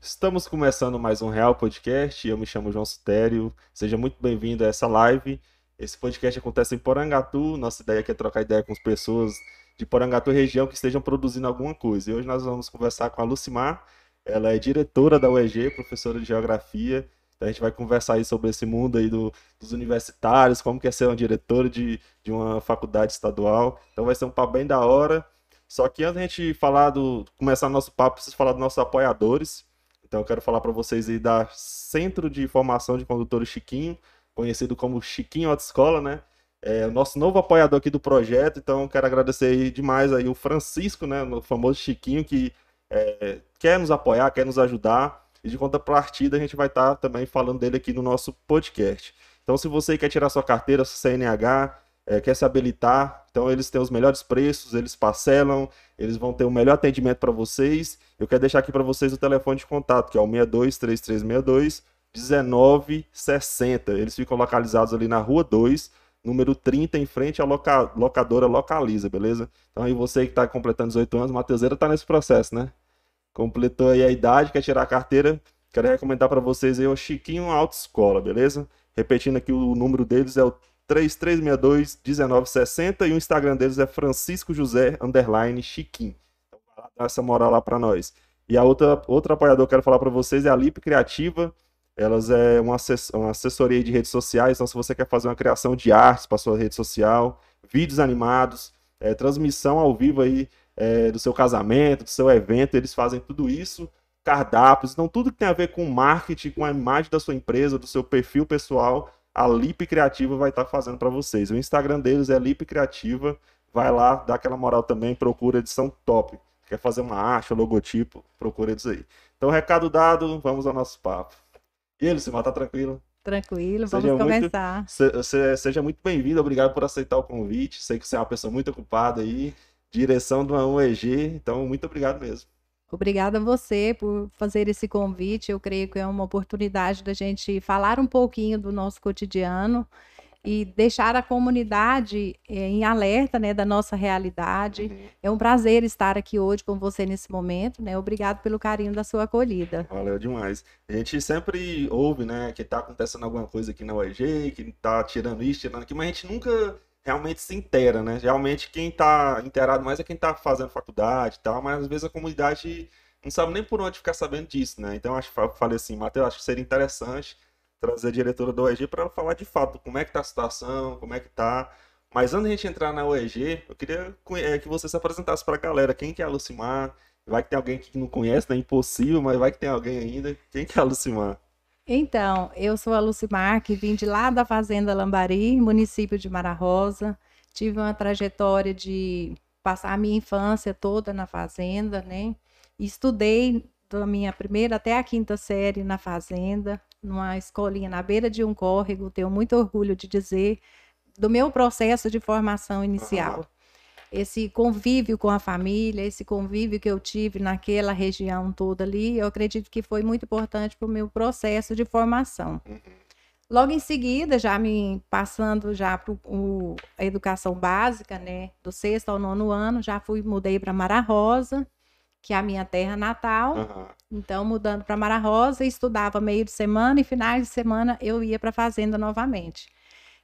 Estamos começando mais um Real Podcast. Eu me chamo João Sutério. Seja muito bem-vindo a essa live. Esse podcast acontece em Porangatu. Nossa ideia aqui é trocar ideia com as pessoas de Porangatu região que estejam produzindo alguma coisa. E hoje nós vamos conversar com a Lucimar. Ela é diretora da UEG, professora de Geografia. Então a gente vai conversar aí sobre esse mundo aí do, dos universitários, como que é ser uma diretora de, de uma faculdade estadual. Então vai ser um papo bem da hora. Só que antes da gente falar do começar nosso papo, preciso falar dos nossos apoiadores. Então eu quero falar para vocês aí da Centro de Formação de Condutores Chiquinho, conhecido como Chiquinho Autoescola, né? É o nosso novo apoiador aqui do projeto, então quero agradecer aí demais aí o Francisco, né, o famoso Chiquinho que é, quer nos apoiar, quer nos ajudar. E de contrapartida a gente vai estar tá também falando dele aqui no nosso podcast. Então se você quer tirar sua carteira, sua CNH, é, quer se habilitar, então eles têm os melhores preços, eles parcelam, eles vão ter o melhor atendimento para vocês. Eu quero deixar aqui para vocês o telefone de contato, que é o 623362 1960. Eles ficam localizados ali na Rua 2, número 30, em frente à loca... locadora Localiza, beleza? Então aí você que está completando 18 anos, Mateuseira está nesse processo, né? Completou aí a idade, quer tirar a carteira, quero recomendar para vocês aí o Chiquinho Autoescola, beleza? Repetindo aqui o número deles é o 3362-1960 e o Instagram deles é Francisco José Underline Chiquim. Então, dá essa moral lá para nós. E a outra, outra apoiador que eu quero falar para vocês é a Lip Criativa. Elas é uma assessoria de redes sociais. Então, se você quer fazer uma criação de artes para sua rede social, vídeos animados, é, transmissão ao vivo aí é, do seu casamento, do seu evento, eles fazem tudo isso. Cardápios, então tudo que tem a ver com marketing, com a imagem da sua empresa, do seu perfil pessoal, a Lip Criativa vai estar tá fazendo para vocês. O Instagram deles é Lip Criativa. Vai lá, dá aquela moral também, procura edição top. Quer fazer uma arte, um logotipo, procura eles aí. Então, recado dado, vamos ao nosso papo. E ele, Simar, tá tranquilo? Tranquilo, vamos seja começar. Muito, se, seja muito bem-vindo, obrigado por aceitar o convite. Sei que você é uma pessoa muito ocupada aí, direção de uma UEG, então muito obrigado mesmo. Obrigada a você por fazer esse convite. Eu creio que é uma oportunidade da gente falar um pouquinho do nosso cotidiano e deixar a comunidade é, em alerta né, da nossa realidade. Uhum. É um prazer estar aqui hoje com você nesse momento. Né? Obrigado pelo carinho da sua acolhida. Valeu demais. A gente sempre ouve né, que está acontecendo alguma coisa aqui na UEG, que está tirando isso, tirando aquilo, mas a gente nunca realmente se inteira, né? Realmente quem está inteirado mais é quem está fazendo faculdade e tal, mas às vezes a comunidade não sabe nem por onde ficar sabendo disso, né? Então acho que falei assim, Matheus, acho que seria interessante trazer a diretora da OEG para falar de fato como é que tá a situação, como é que tá. Mas antes de a gente entrar na OEG, eu queria é, que você se apresentasse para a galera. Quem que é a Lucimar? Vai que tem alguém que não conhece, né? Impossível, mas vai que tem alguém ainda. Quem que é a Lucimar? Então, eu sou a Lucimar, que vim de lá da Fazenda Lambari, município de Mara Rosa. Tive uma trajetória de passar a minha infância toda na fazenda, né? Estudei da minha primeira até a quinta série na fazenda, numa escolinha na beira de um córrego. Tenho muito orgulho de dizer do meu processo de formação inicial. Esse convívio com a família, esse convívio que eu tive naquela região toda ali, eu acredito que foi muito importante para o meu processo de formação. Uhum. Logo em seguida, já me passando já para a educação básica, né, do sexto ao nono ano, já fui mudei para Mara Rosa, que é a minha terra natal. Uhum. Então, mudando para Mara Rosa, estudava meio de semana e finais de semana eu ia para a fazenda novamente.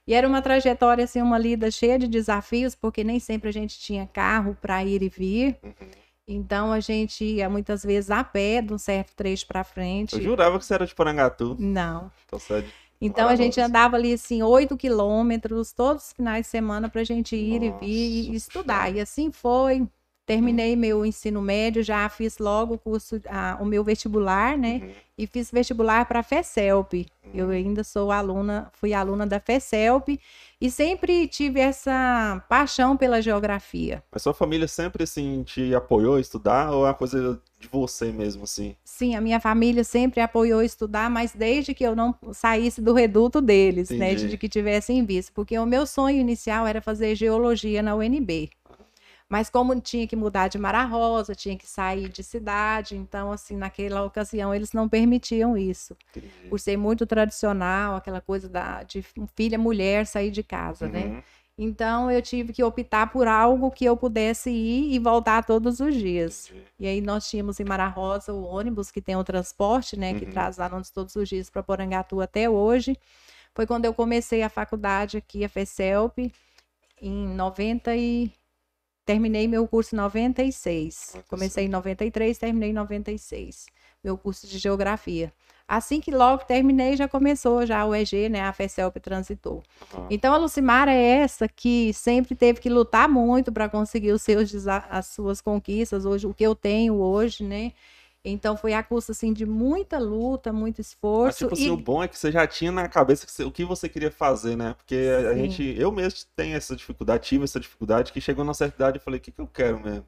E era uma trajetória, assim, uma lida cheia de desafios, porque nem sempre a gente tinha carro para ir e vir. Uhum. Então a gente ia muitas vezes a pé de um certo trecho para frente. Eu jurava que você era de Porangatu. Não. Então, é então a gente andava ali assim, oito quilômetros todos os finais de semana para a gente ir Nossa. e vir e estudar. E assim foi. Terminei meu ensino médio, já fiz logo o curso, a, o meu vestibular, né? Uhum. E fiz vestibular para a FECELP. Uhum. Eu ainda sou aluna, fui aluna da FECELP e sempre tive essa paixão pela geografia. Mas sua família sempre assim te apoiou a estudar ou é uma coisa de você mesmo assim? Sim, a minha família sempre apoiou a estudar, mas desde que eu não saísse do reduto deles, né? Entendi. né, de que tivessem visto, porque o meu sonho inicial era fazer geologia na UNB. Mas como tinha que mudar de Mara Rosa, tinha que sair de cidade, então, assim, naquela ocasião eles não permitiam isso. Entendi. Por ser muito tradicional, aquela coisa da, de filha mulher sair de casa, né? uhum. né? Então eu tive que optar por algo que eu pudesse ir e voltar todos os dias. Entendi. E aí nós tínhamos em Mara Rosa o ônibus que tem o transporte, né, que Uhum. traz alunos todos os dias para Porangatu até hoje. Foi quando eu comecei a faculdade aqui, a FECELP, em 90 e terminei meu curso em 96. 96. Comecei em 93, terminei em 96, meu curso de geografia. Assim que logo terminei, já começou já o EG, né, a FECELP transitou. Então a Lucimara é essa que sempre teve que lutar muito para conseguir os seus as suas conquistas, hoje o que eu tenho hoje, né? Então foi a custa assim de muita luta, muito Mas, esforço tipo assim, e o bom é que você já tinha na cabeça que você- o que você queria fazer, né? Porque a Sim. gente, eu mesmo tenho essa dificuldade, tive essa dificuldade, que chegou na certa idade e falei, o que que eu quero mesmo?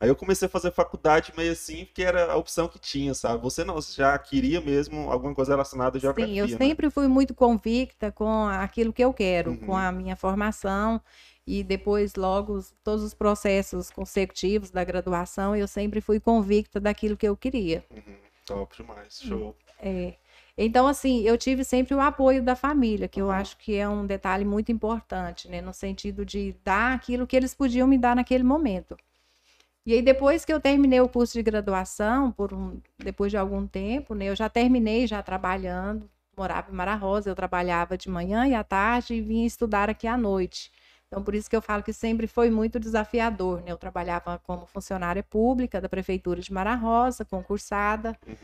Aí eu comecei a fazer faculdade meio assim, porque era a opção que tinha, sabe? Você não, você já queria mesmo alguma coisa relacionada à geografia, Sim, eu né? sempre fui muito convicta com aquilo que eu quero, com Uhum. a minha formação e depois logo os- todos os processos consecutivos da graduação, eu sempre fui convicta daquilo que eu queria. Uhum, top demais, show. É. Então, assim, eu tive sempre o apoio da família, que eu Aham. acho que é um detalhe muito importante, né? No sentido de dar aquilo que eles podiam me dar naquele momento. E aí, depois que eu terminei o curso de graduação, por um, depois de algum tempo, né? Eu já terminei já trabalhando, morava em Mara Rosa, eu trabalhava de manhã e à tarde e vinha estudar aqui à noite. Então, por isso que eu falo que sempre foi muito desafiador, né? Eu trabalhava como funcionária pública da Prefeitura de Mara Rosa, concursada, Uhum.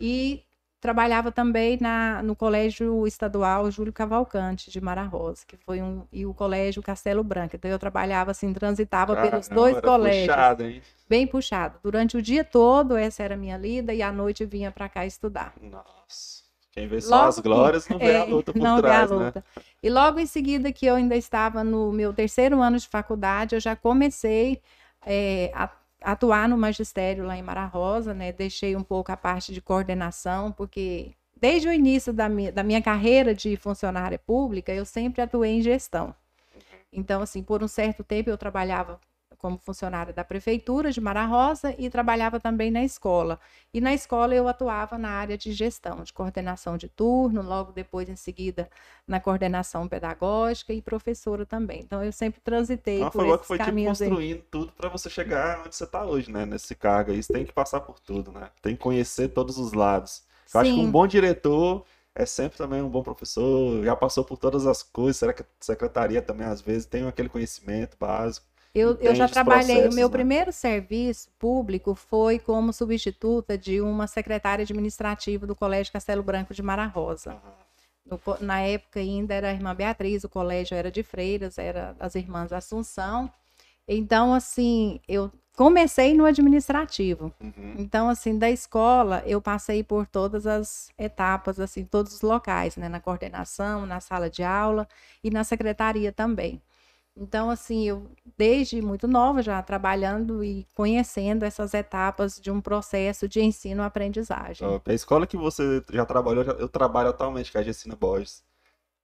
e trabalhava também na, no Colégio Estadual Júlio Cavalcante de Mara Rosa, que foi um e o Colégio Castelo Branco. Então eu trabalhava assim, transitava pelos dois colégios, puxado, hein? bem puxado. Durante o dia todo essa era a minha lida e à noite vinha para cá estudar. Nossa. Quem vê só Logo as glórias não vê a É, luta por não vê trás, a né? luta. E logo em seguida que eu ainda estava no meu terceiro ano de faculdade, eu já comecei é, a atuar no magistério lá em Mara Rosa, né? Deixei um pouco a parte de coordenação, porque desde o início da minha, da minha carreira de funcionária pública, eu sempre atuei em gestão. Então, assim, por um certo tempo eu trabalhava como funcionária da prefeitura de Mara Rosa e trabalhava também na escola. E na escola eu atuava na área de gestão, de coordenação de turno, logo depois em seguida na coordenação pedagógica e professora também. Então eu sempre transitei Então por foi igual que esses foi tipo caminhos aí. construindo tudo pra você chegar onde você tá hoje, né? Nesse cargo aí. Você tem que passar por tudo, né? Tem que conhecer todos os lados. Eu acho que um bom diretor é sempre também um bom professor, já passou por todas as coisas, será que a secretaria também às vezes tem aquele conhecimento básico. Eu, eu já trabalhei, o meu né? primeiro serviço público foi como substituta de uma secretária administrativa do Colégio Castelo Branco de Mara Rosa. No na época ainda era a irmã Beatriz, o colégio era de freiras, era das irmãs Assunção. Então, assim, eu comecei no administrativo. Uhum. Então, assim, da escola, eu passei por todas as etapas, assim, todos os locais, né? Na coordenação, na sala de aula e na secretaria também. Então, assim, eu desde muito nova já trabalhando e conhecendo essas etapas de um processo de ensino-aprendizagem. A escola que você já trabalhou, eu trabalho atualmente, que é a Gessina Borges.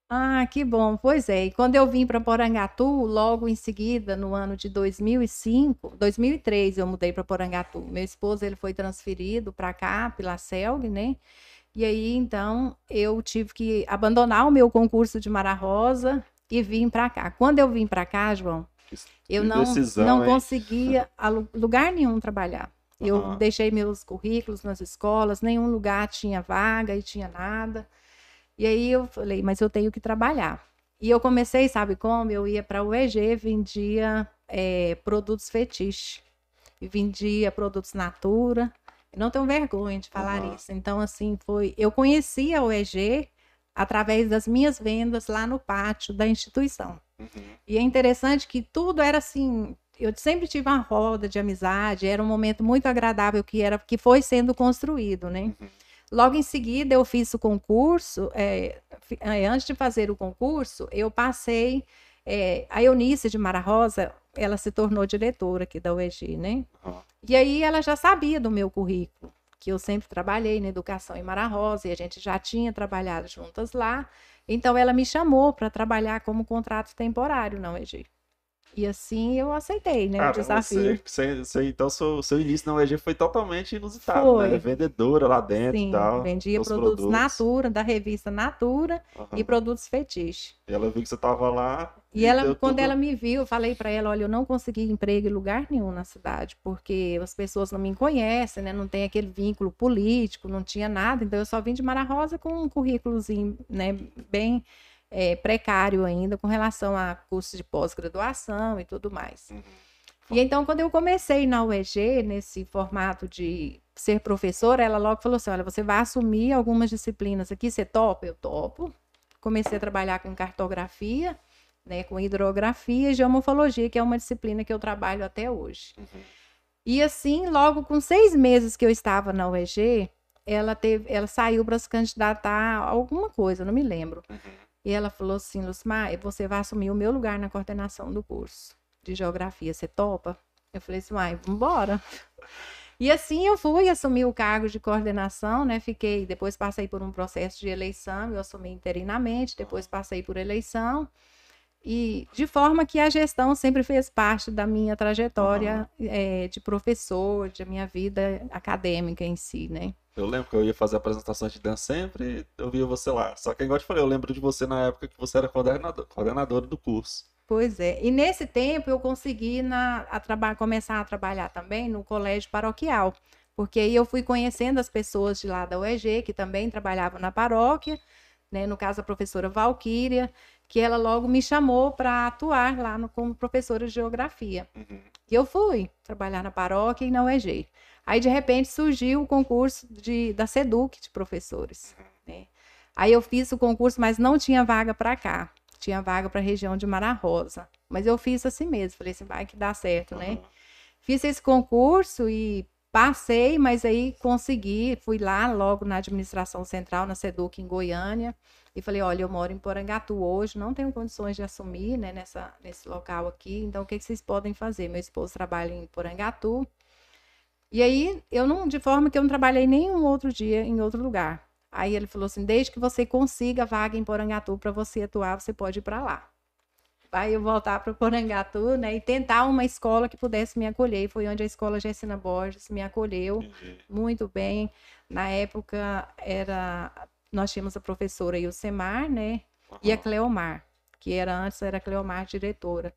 Ah, que bom. Pois é. E quando eu vim para Porangatu, logo em seguida, no ano de 2005, 2003, eu mudei para Porangatu. Meu esposo ele foi transferido para cá pela Celg, né? E aí então eu tive que abandonar o meu concurso de Mara Rosa e vim para cá. Quando eu vim para cá, João, eu não decisão, não hein? conseguia lugar nenhum trabalhar. Eu Aham. deixei meus currículos nas escolas, nenhum lugar tinha vaga e tinha nada. E aí eu falei, mas eu tenho que trabalhar. E eu comecei, sabe como? Eu ia para o EG, vendia eh, produtos fetiche, e vendia produtos Natura. Eu não tenho vergonha de falar Aham. isso. Então, assim, foi. Eu conhecia o EG através das minhas vendas lá no pátio da instituição. Uhum. E é interessante que tudo era assim. Eu sempre tive uma roda de amizade, era um momento muito agradável que era que foi sendo construído, né? Uhum. Logo em seguida, eu fiz o concurso. é, é, antes de fazer o concurso, eu passei. é, a Eunice de Mara Rosa, ela se tornou diretora aqui da UEG, né? E aí ela já sabia do meu currículo, que eu sempre trabalhei na educação em Mara Rosa e a gente já tinha trabalhado juntas lá. Então ela me chamou para trabalhar como contrato temporário na UEG. E assim eu aceitei, né, o desafio. você, você, então seu, seu início na UEG foi totalmente inusitado, Foi. né? Vendedora lá dentro Sim, e tal. vendia os produtos, Natura, da revista Natura Aham. e produtos fetiche. E ela viu que você tava lá. E ela, deu quando tudo- ela me viu, eu falei para ela, olha, eu não consegui emprego em lugar nenhum na cidade, porque as pessoas não me conhecem, né? Não tem aquele vínculo político, não tinha nada. Então eu só vim de Mara Rosa com um currículozinho, né, bem eh, precário ainda com relação a cursos de pós-graduação e tudo mais. Uhum. E então, quando eu comecei na UEG, nesse formato de ser professora, ela logo falou assim: olha, você vai assumir algumas disciplinas aqui, você topa? Eu topo. Comecei a trabalhar com cartografia, né, com hidrografia e geomorfologia, que é uma disciplina que eu trabalho até hoje. Uhum. E assim, logo com seis meses que eu estava na UEG, ela, teve, ela saiu para se candidatar a alguma coisa, não me lembro. Uhum. E ela falou assim, Lucimar, você vai assumir o meu lugar na coordenação do curso de geografia, você topa? Eu falei assim, uai, vambora. E assim eu fui assumir o cargo de coordenação, né? Fiquei, depois passei por um processo de eleição, eu assumi interinamente, depois passei por eleição. E de forma que a gestão sempre fez parte da minha trajetória eh, de professor, da minha vida acadêmica em si, né? Eu lembro que eu ia fazer apresentações de dança sempre, eu via você lá. Só que, igual eu te falei, eu lembro de você na época que você era coordenador, coordenadora do curso. Pois é. E nesse tempo eu consegui na, a começar a trabalhar também no colégio paroquial, porque aí eu fui conhecendo as pessoas de lá da UEG, que também trabalhavam na paróquia, né? No caso, a professora Valquíria, que ela logo me chamou para atuar lá no- como professora de geografia. Uhum. E eu fui trabalhar na paróquia e na UEG. Aí, de repente, surgiu o concurso de, da SEDUC de professores. né? Aí eu fiz o concurso, mas não tinha vaga para cá. Tinha vaga para a região de Mara Rosa. Mas eu fiz assim mesmo. Falei assim, vai que dá certo, né? Uhum. Fiz esse concurso e passei, mas aí consegui. Fui lá logo na administração central, na SEDUC, em Goiânia. E falei, olha, eu moro em Porangatu hoje, não tenho condições de assumir, né, nessa, nesse local aqui. Então, o que, que vocês podem fazer? Meu esposo trabalha em Porangatu. E aí, eu não, de forma que eu não trabalhei nenhum outro dia em outro lugar. Aí ele falou assim: desde que você consiga vaga em Porangatu para você atuar, você pode ir para lá. Aí eu voltar para Porangatu, né, e tentar uma escola que pudesse me acolher. E foi onde a escola Gessina Borges me acolheu Entendi. muito bem. Na época era nós tínhamos a professora Ilsemar, né, e a Uhum. Cleomar, que era antes era a Cleomar diretora.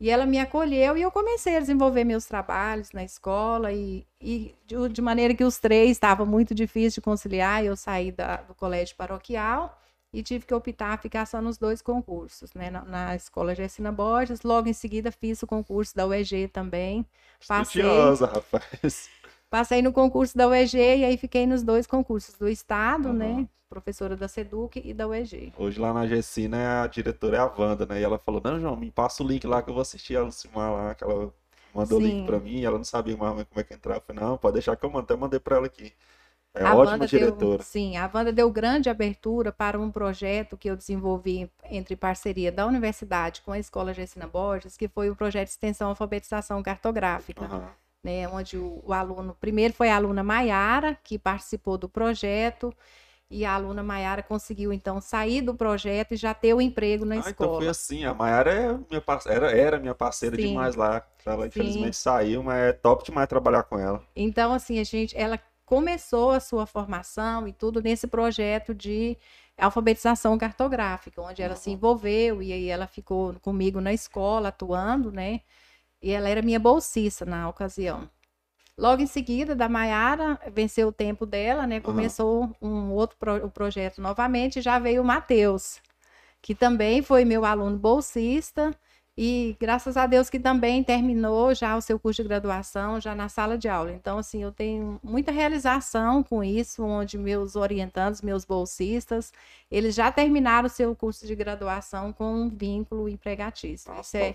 E ela me acolheu e eu comecei a desenvolver meus trabalhos na escola e, e de, de maneira que os três estava muito difícil de conciliar, eu saí da- do colégio paroquial e tive que optar a ficar só nos dois concursos, né? Na, na escola Gessina Borges, logo em seguida fiz o concurso da UEG também. Passei. Estudiosa, rapaz. Passei no concurso da UEG e aí fiquei nos dois concursos do Estado, Aham. né? Professora da SEDUC e da UEG. Hoje lá na Gessina a diretora é a Wanda, né? E ela falou, não, João, me passa o link lá que eu vou assistir a Lucimar lá, que ela mandou o link pra mim, e ela não sabia mais como é que entrar. Eu falei, não, pode deixar que eu mando, até mandei pra ela aqui. É a ótima diretora. Deu, sim, a Wanda deu grande abertura para um projeto que eu desenvolvi entre parceria da universidade com a Escola Gessina Borges, que foi o projeto de extensão alfabetização cartográfica, Aham. Né? Onde o, o aluno, primeiro foi a aluna Maiara, que participou do projeto, e a aluna Maiara conseguiu, então, sair do projeto e já ter o emprego na Ah, então escola. foi assim. A Mayara é minha parceira, era, minha parceira Sim. demais lá. Ela Sim. infelizmente saiu, mas é top demais trabalhar com ela. Então, assim, a gente, ela começou a sua formação e tudo nesse projeto de alfabetização cartográfica, onde ela se Uhum. envolveu e aí ela ficou comigo na escola atuando, né? E ela era minha bolsista na ocasião. Logo em seguida, da Maiara, venceu o tempo dela, né? Começou um outro pro- o projeto novamente, já veio o Matheus, que também foi meu aluno bolsista e graças a Deus que também terminou já o seu curso de graduação já na sala de aula. Então, assim, eu tenho muita realização com isso, onde meus orientandos, meus bolsistas, eles já terminaram o seu curso de graduação com um vínculo empregatício. Nossa, Isso é,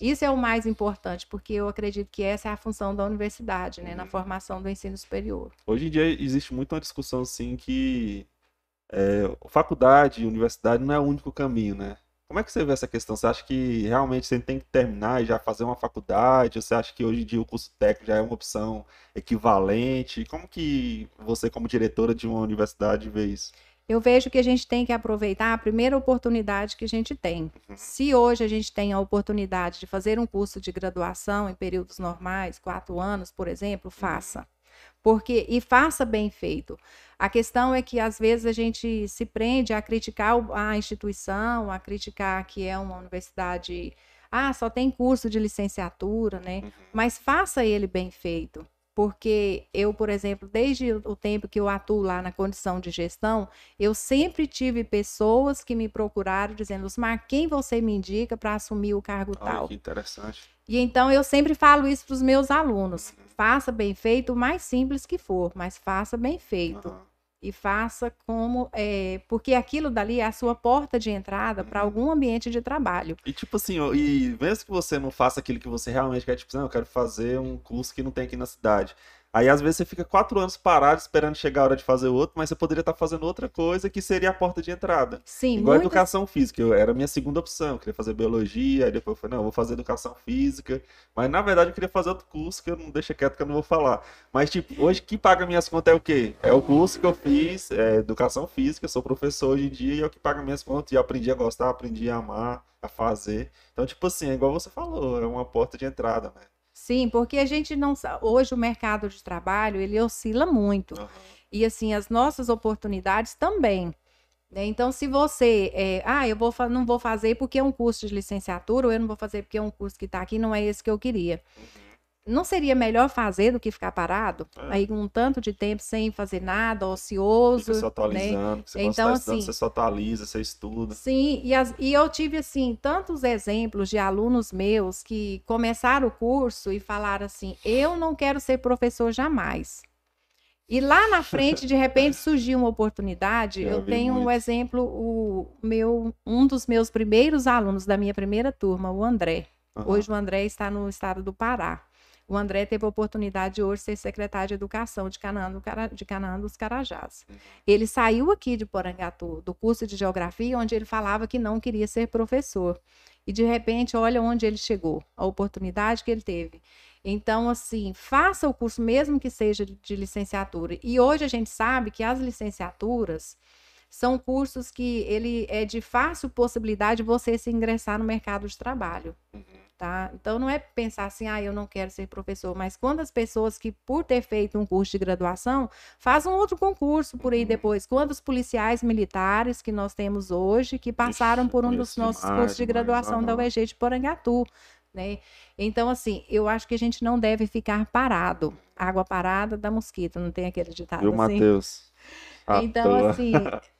isso é o mais importante, porque eu acredito que essa é a função da universidade, né, na Uhum. formação do ensino superior. Hoje em dia existe muito uma discussão assim que é, faculdade, universidade não é o único caminho, né? Como é que você vê essa questão? Você acha que realmente você tem que terminar e já fazer uma faculdade? Ou você acha que hoje em dia o curso técnico já é uma opção equivalente? Como que você, como diretora de uma universidade, vê isso? Eu vejo que a gente tem que aproveitar a primeira oportunidade que a gente tem. Uhum. Se hoje a gente tem a oportunidade de fazer um curso de graduação em períodos normais, quatro anos, por exemplo, faça. Porque, e faça bem feito. A questão é que às vezes a gente se prende a criticar a instituição, a criticar que é uma universidade, ah, só tem curso de licenciatura, né? Uhum. Mas faça ele bem feito. Porque eu, por exemplo, desde o tempo que eu atuo lá na condição de gestão, eu sempre tive pessoas que me procuraram dizendo, Osmar, quem você me indica para assumir o cargo Olha tal? que interessante. E então eu sempre falo isso para os meus alunos. Faça bem feito, o mais simples que for, mas faça bem feito. Aham. E faça como. é, porque aquilo dali é a sua porta de entrada para Uhum. algum ambiente de trabalho. E tipo assim, e mesmo que você não faça aquilo que você realmente quer, tipo, não, eu quero fazer um curso que não tem aqui na cidade. Aí às vezes você fica quatro anos parado esperando chegar a hora de fazer o outro, mas você poderia estar fazendo outra coisa que seria a porta de entrada. Sim, Igual a muitas- educação física, eu, era a minha segunda opção. Eu queria fazer biologia, aí depois eu falei, não, eu vou fazer educação física. Mas na verdade eu queria fazer outro curso que eu não deixa quieto que eu não vou falar. Mas tipo, hoje quem paga minhas contas é o quê? É o curso que eu fiz, é educação física, eu sou professor hoje em dia e é o que paga minhas contas. E eu aprendi a gostar, aprendi a amar, a fazer. Então, tipo assim, é igual você falou, é uma porta de entrada, né? Sim, porque a gente não hoje o mercado de trabalho ele oscila muito Aham. e assim as nossas oportunidades também. né? Então, se você, é, ah, eu vou, não vou fazer porque é um curso de licenciatura, ou eu não vou fazer porque é um curso que está aqui, não é esse que eu queria. Não seria melhor fazer do que ficar parado? É. Aí um tanto de tempo sem fazer nada, Fica ocioso, se né? atualizando, você Então, então, estudando, assim- você só atualiza, você estuda. Sim, e, as- e eu tive assim tantos exemplos de alunos meus que começaram o curso e falaram assim: eu não quero ser professor jamais. E lá na frente, de repente, surgiu uma oportunidade. Eu vi tenho um muito. exemplo, o meu, um dos meus primeiros alunos da minha primeira turma, o André. Aham. Hoje o André está no estado do Pará. O André teve a oportunidade de hoje ser secretário de Educação de Canaã, do Cara- de Canaã dos Carajás. Ele saiu aqui de Porangatu, do curso de Geografia, onde ele falava que não queria ser professor. E de repente, olha onde ele chegou, a oportunidade que ele teve. Então, assim, faça o curso, mesmo que seja de licenciatura. E hoje a gente sabe que as licenciaturas são cursos que ele é de fácil possibilidade de você se ingressar no mercado de trabalho Uhum. tá? Então não é pensar assim, ah, eu não quero ser professor, mas quando as pessoas que por ter feito um curso de graduação, fazem um outro concurso por aí Uhum. depois, quantos policiais militares que nós temos hoje que passaram por um dos nossos cursos de graduação da. UEG de Porangatu, né? Então assim, eu acho que a gente não deve ficar parado. Água parada dá mosquito, não tem aquele ditado Viu, assim? Matheus? À Então, toa. assim,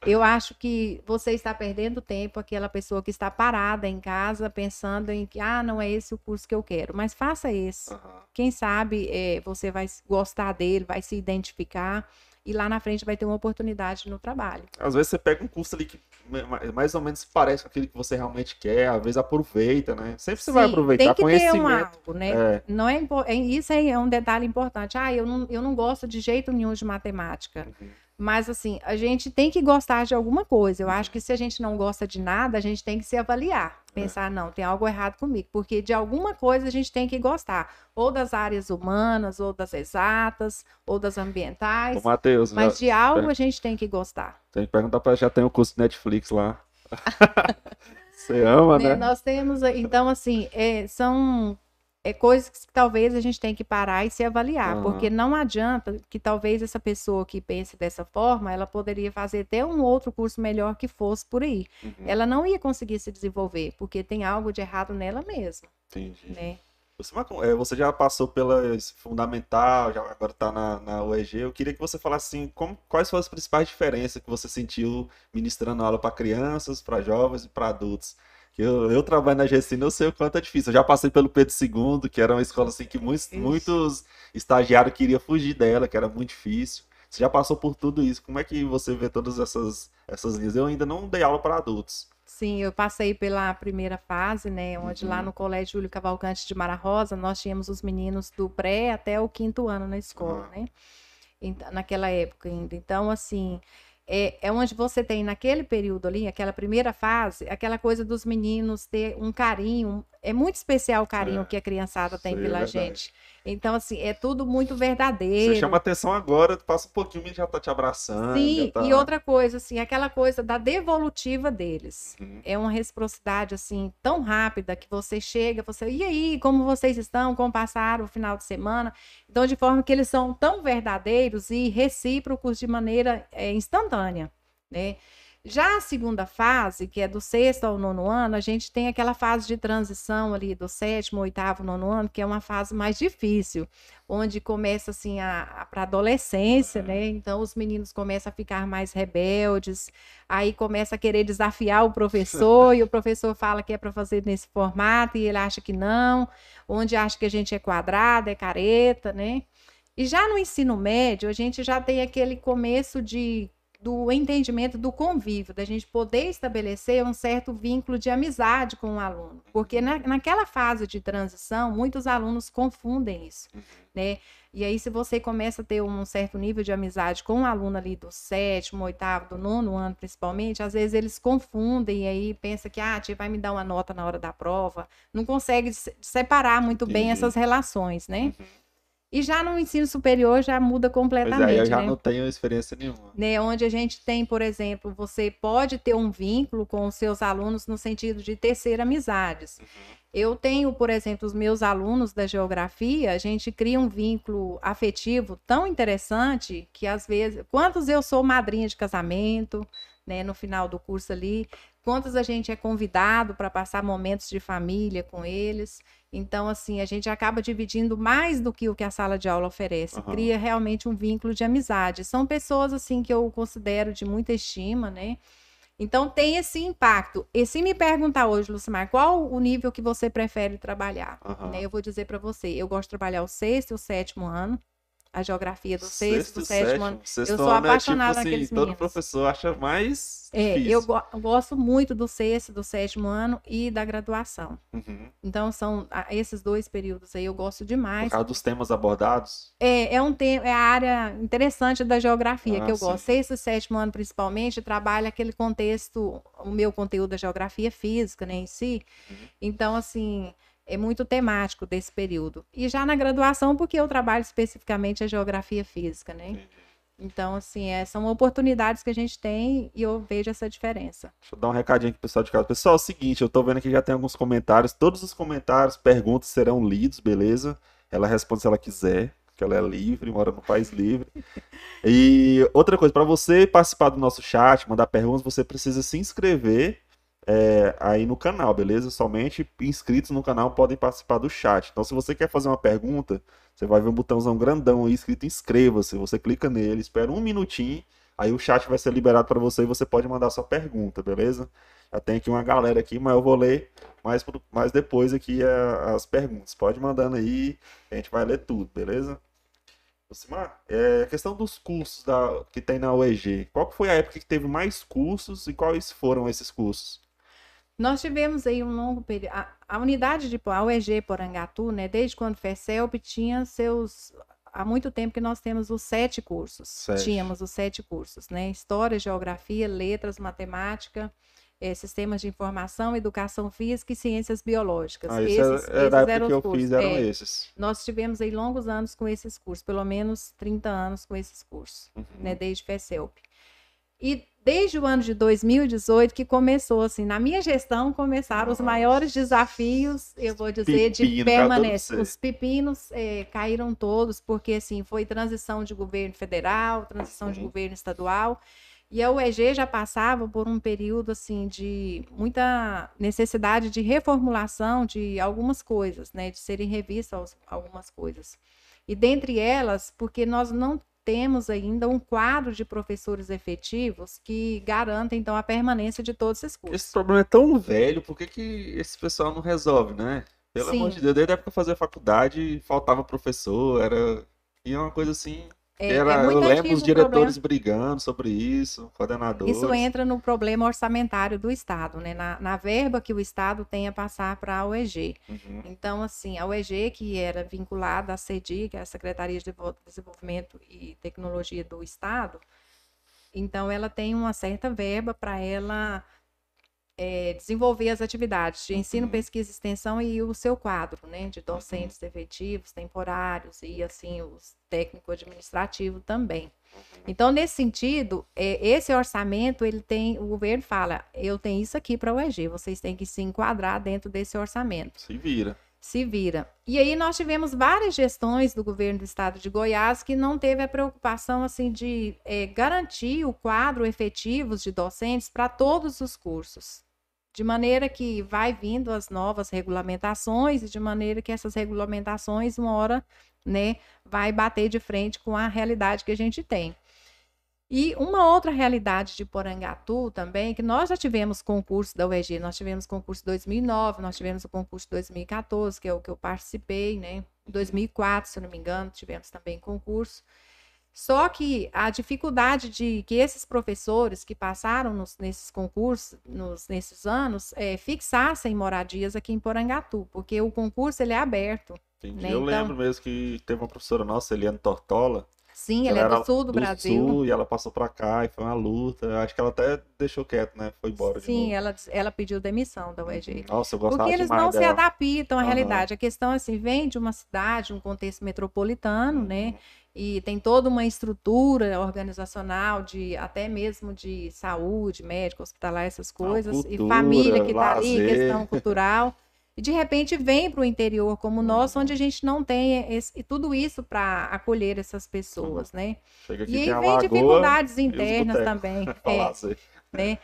eu acho que você está perdendo tempo, aquela pessoa que está parada em casa pensando em que, ah, não é esse o curso que eu quero, mas faça esse. Aham. Quem sabe eh, você vai gostar dele, vai se identificar e lá na frente vai ter uma oportunidade no trabalho. Às vezes você pega um curso ali que ma- ma- mais ou menos parece com aquilo que você realmente quer, às vezes aproveita, né? Sempre você vai Sim, aproveitar tem que ter um conhecimento. algo, né? É, Não é, é- isso aí é um detalhe importante. Ah, eu não, eu não gosto de jeito nenhum de matemática. Uhum. Mas assim, a gente tem que gostar de alguma coisa. Eu acho que se a gente não gosta de nada, a gente tem que se avaliar. É. Pensar, não, tem algo errado comigo. Porque de alguma coisa a gente tem que gostar. Ou das áreas humanas, ou das exatas, ou das ambientais. Ô, Matheus, Mas já- de algo a gente tem que gostar. tem que perguntar pra já tem o curso de Netflix lá. Você ama, né? né? Nós temos, então, assim, é, são é, coisas que talvez a gente tem que parar e se avaliar, Aham. porque não adianta que talvez essa pessoa que pense dessa forma, ela poderia fazer até um outro curso melhor que fosse por aí. Uhum, Ela não ia conseguir se desenvolver, porque tem algo de errado nela mesma, Entendi. né? Você, é, você já passou pela fundamental, já agora está na, na UEG. Eu queria que você falasse assim, como- quais foram as principais diferenças que você sentiu ministrando aula para crianças, para jovens e para adultos. Eu, eu trabalho na Gessina, eu sei o quanto é difícil. Eu já passei pelo Pedro II, que era uma escola assim que muitos, Ixi. muitos estagiários queriam fugir dela, que era muito difícil. Você já passou por tudo isso. Como é que você vê todas essas, essas linhas? Eu ainda não dei aula para adultos. Sim, eu passei pela primeira fase, né? Onde lá Uhum. no Colégio Júlio Cavalcante de Mara Rosa, nós tínhamos os meninos do pré até o quinto ano na escola, Uhum. né? Então, naquela época ainda. Então, assim, é, é onde você tem naquele período ali, aquela primeira fase, aquela coisa dos meninos ter um carinho. É muito especial o carinho É, que a criançada tem é pela verdade. gente. Então, assim, é tudo muito verdadeiro. Você chama atenção agora, passa um pouquinho e já tá te abraçando. Sim, tá... e outra coisa, assim, aquela coisa da devolutiva deles. Uhum. É uma reciprocidade, assim, tão rápida que você chega, você, e aí, como vocês estão? Como passaram o final de semana? Então, de forma que eles são tão verdadeiros e recíprocos de maneira é, instantânea, né? Já a segunda fase, que é do sexto ao nono ano, a gente tem aquela fase de transição ali do sétimo, oitavo, nono ano, que é uma fase mais difícil, onde começa assim a, a para adolescência, né? Então os meninos começam a ficar mais rebeldes, aí começa a querer desafiar o professor e o professor fala que é para fazer nesse formato e ele acha que não, onde acha que a gente é quadrado, é careta, né? E já no ensino médio, a gente já tem aquele começo de do entendimento do convívio, da gente poder estabelecer um certo vínculo de amizade com o aluno. Porque na, naquela fase de transição, muitos alunos confundem isso, né? E aí, se você começa a ter um certo nível de amizade com um aluno ali do sétimo, oitavo, do nono ano, principalmente, às vezes eles confundem e aí pensa que, ah, a tia vai me dar uma nota na hora da prova. Não consegue se- separar muito bem essas relações, né? E já no ensino superior já muda Pois completamente, é, eu já né? não tenho experiência nenhuma. né, onde a gente tem, por exemplo, você pode ter um vínculo com os seus alunos no sentido de tecer amizades. Eu tenho, por exemplo, os meus alunos da geografia, a gente cria um vínculo afetivo tão interessante que às vezes, quantos eu sou madrinha de casamento, né, no final do curso ali, quantos a gente é convidado para passar momentos de família com eles. Então, assim, a gente acaba dividindo mais do que o que a sala de aula oferece. Aham. Cria realmente um vínculo de amizade. São pessoas, assim, que eu considero de muita estima, né? Então, tem esse impacto. E se me perguntar hoje, Lucimar, qual o nível que você prefere trabalhar? Aham. Né, Eu vou dizer para você, eu gosto de trabalhar o sexto e o sétimo ano, a geografia do sexto, do e sétimo ano. Sexto Eu sou ano apaixonada é, tipo, assim, naqueles todo meninos. professor acha mais É, difícil. eu go- gosto muito do sexto, do sétimo ano e da graduação. Uhum. Então, são esses dois períodos aí eu gosto Por demais. causa dos temas abordados. É, é um tema, é a área interessante da geografia Ah, que eu sim. gosto. Sexto e sétimo ano, principalmente, trabalha aquele contexto, o meu conteúdo da geografia física, né, em si. Uhum. Então, assim, é muito temático desse período. E já na graduação, porque eu trabalho especificamente a geografia física, né? Entendi. Então, assim, é, são oportunidades que a gente tem e eu vejo essa diferença. Deixa eu dar um recadinho aqui pro pessoal de casa. Pessoal, é o seguinte, eu tô vendo aqui que já tem alguns comentários. Todos os comentários, perguntas serão lidos, beleza? Ela responde se ela quiser, porque ela é livre, mora no país livre. E outra coisa, para você participar do nosso chat, mandar perguntas, você precisa se inscrever é, aí no canal, beleza? Somente inscritos no canal podem participar do chat. Então, se você quer fazer uma pergunta, você vai ver um botãozão grandão aí escrito inscreva-se. Você clica nele, espera um minutinho, aí o chat vai ser liberado para você e você pode mandar sua pergunta, beleza? Já tem aqui uma galera aqui, mas eu vou ler mais, mais depois aqui as perguntas. Pode mandando aí, a gente vai ler tudo, beleza? Lucimar, é, questão dos cursos da, que tem na UEG. Qual foi a época que teve mais cursos e quais foram esses cursos? Nós tivemos aí um longo período. A, a unidade de a UEG Porangatu, né, desde quando FECELP, tinha seus. Há muito tempo que nós temos os sete cursos. Sete. Tínhamos os sete cursos, né? História, Geografia, Letras, Matemática, eh, Sistemas de Informação, Educação Física e Ciências Biológicas. Ah, esses, é, é da esses eram que os eu cursos. fiz, eram É, esses. nós tivemos aí longos anos com esses cursos, pelo menos 30 anos com esses cursos Uhum. né, desde FECELP. E desde o ano de 2018 que começou, assim, na minha gestão começaram os Nossa. maiores desafios, eu vou dizer, de Pepino, permanência. Os pepinos eh, caíram todos, porque, assim, foi transição de governo federal, transição de Uhum. governo estadual, e a UEG já passava por um período, assim, de muita necessidade de reformulação de algumas coisas, né, de serem revistas algumas coisas. E dentre elas, porque nós não temos ainda um quadro de professores efetivos que garantem, então, a permanência de todos esses cursos. Esse problema é tão velho, por que, que esse pessoal não resolve, né? Pelo Sim. amor de Deus, desde a época que eu fazia faculdade, faltava professor, era. E é uma coisa assim. Que É, era, é eu lembro os diretores brigando sobre isso, coordenadores. Isso entra no problema orçamentário do Estado, né? Na, na verba que o Estado tem a passar para a UEG. Uhum. Então, assim, a UEG, que era vinculada à CEDI, que é a Secretaria de Desenvolvimento e Tecnologia do Estado, então ela tem uma certa verba para ela é, desenvolver as atividades de ensino, Uhum. pesquisa e extensão e o seu quadro, né, de docentes efetivos, temporários e assim os técnico administrativo também. Então, nesse sentido, é, esse orçamento, ele tem, o governo fala, eu tenho isso aqui para o EG, vocês têm que se enquadrar dentro desse orçamento Se vira. se vira. E aí nós tivemos várias gestões do governo do estado de Goiás que não teve a preocupação assim de eh, garantir o quadro efetivo de docentes para todos os cursos. De maneira que vai vindo as novas regulamentações e de maneira que essas regulamentações, uma hora, né, vai bater de frente com a realidade que a gente tem. E uma outra realidade de Porangatu também, que nós já tivemos concurso da UEG, nós tivemos concurso 2009, nós tivemos o concurso 2014, que é o que eu participei, né? 2004, se eu não me engano, tivemos também concurso. Só que a dificuldade de que esses professores que passaram nos, nesses concursos, nos, nesses anos, é, fixassem moradias aqui em Porangatu, porque o concurso ele é aberto. Entendi. Né, Eu então- lembro mesmo que teve uma professora nossa, Eliane Tortola. Sim, ela ele é do sul do, Brasil. Sul, e ela passou pra cá e foi uma luta. Acho que ela até deixou quieto, né? Foi embora de Sim, ela, ela pediu demissão da UEG. Nossa, eu gostava Porque eles não se dela. adaptam à Aham. realidade. A questão, assim, vem de uma cidade, um contexto metropolitano, Uhum. né? E tem toda uma estrutura organizacional de até mesmo de saúde, médico, hospitalar, essas coisas, e cultura, família que tá ali, questão cultural. E de repente vem para o interior como o nosso, onde a gente não tem esse- e tudo isso para acolher essas pessoas, né? Chega aqui, E aí vem lagoa, dificuldades e internas também. é assim. né?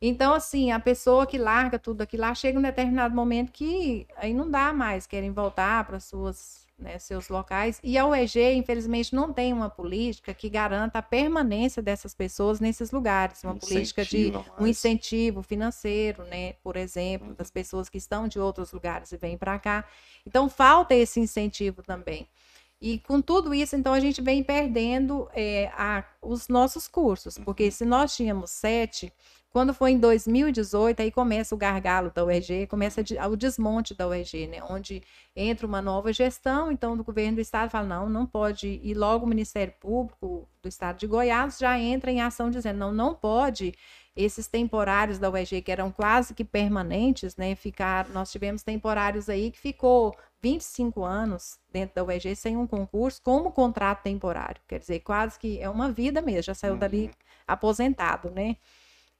Então, assim, a pessoa que larga tudo aquilo lá chega um determinado momento que aí não dá mais, querem voltar para suas, né, seus locais. E a UEG, infelizmente, não tem uma política que garanta a permanência dessas pessoas nesses lugares, uma política de Incentiva um incentivo financeiro, né, por exemplo, Uhum. das pessoas que estão de outros lugares e vêm para cá. Então, falta esse incentivo também. E com tudo isso, então, a gente vem perdendo é, a- os nossos cursos, porque se nós tínhamos sete, quando foi em 2018, aí começa o gargalo da UEG, começa o desmonte da UEG, né? Onde entra uma nova gestão, então, do governo do estado fala, não, não pode, e logo o Ministério Público do estado de Goiás já entra em ação dizendo, não, não pode esses temporários da UEG, que eram quase que permanentes, né? Ficar, nós tivemos temporários aí que ficou 25 anos dentro da UEG sem um concurso, como contrato temporário. Quer dizer, quase que é uma vida mesmo, já saiu dali Uhum. aposentado, né?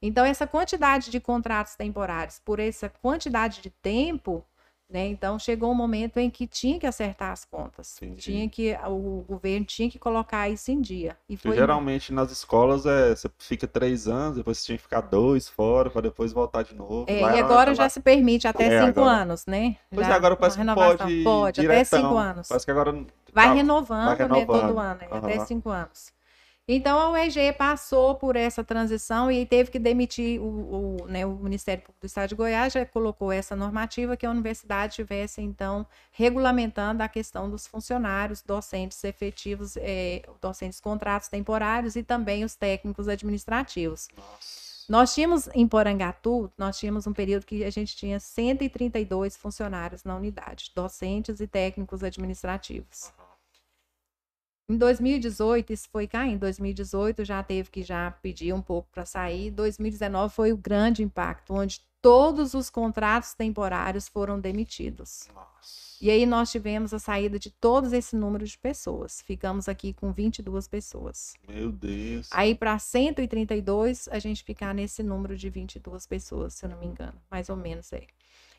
Então, essa quantidade de contratos temporários por essa quantidade de tempo, né? Então, chegou um momento em que tinha que acertar as contas. Entendi. Tinha que, o governo tinha que colocar isso em dia. E foi geralmente nas escolas é, você fica três anos, depois você tinha que ficar dois fora, pra depois voltar de novo. É, Lá e agora já se permite até É, cinco agora. anos, né? Pois Já é, agora parece que pode. Pode, até cinco anos. Parece que agora. Vai tá- renovando, vai né, todo renovando. ano, né, até Aham. cinco anos. Então, a UEG passou por essa transição e teve que demitir o, o, né, o Ministério Público do Estado de Goiás, já colocou essa normativa que a universidade tivesse, então, regulamentando a questão dos funcionários, docentes efetivos, eh, docentes contratos temporários e também os técnicos administrativos. Nossa. Nós tínhamos em Porangatu, nós tínhamos um período que a gente tinha 132 funcionários na unidade, docentes e técnicos administrativos. Em 2018, isso foi cá, em 2018 já teve que já pedir um pouco para sair. 2019 foi o grande impacto, onde todos os contratos temporários foram demitidos. Nossa. E aí nós tivemos a saída de todos esse número de pessoas. Ficamos aqui com 22 pessoas. Meu Deus. Aí para 132, a gente ficar nesse número de 22 pessoas, se eu não me engano, mais ou menos aí.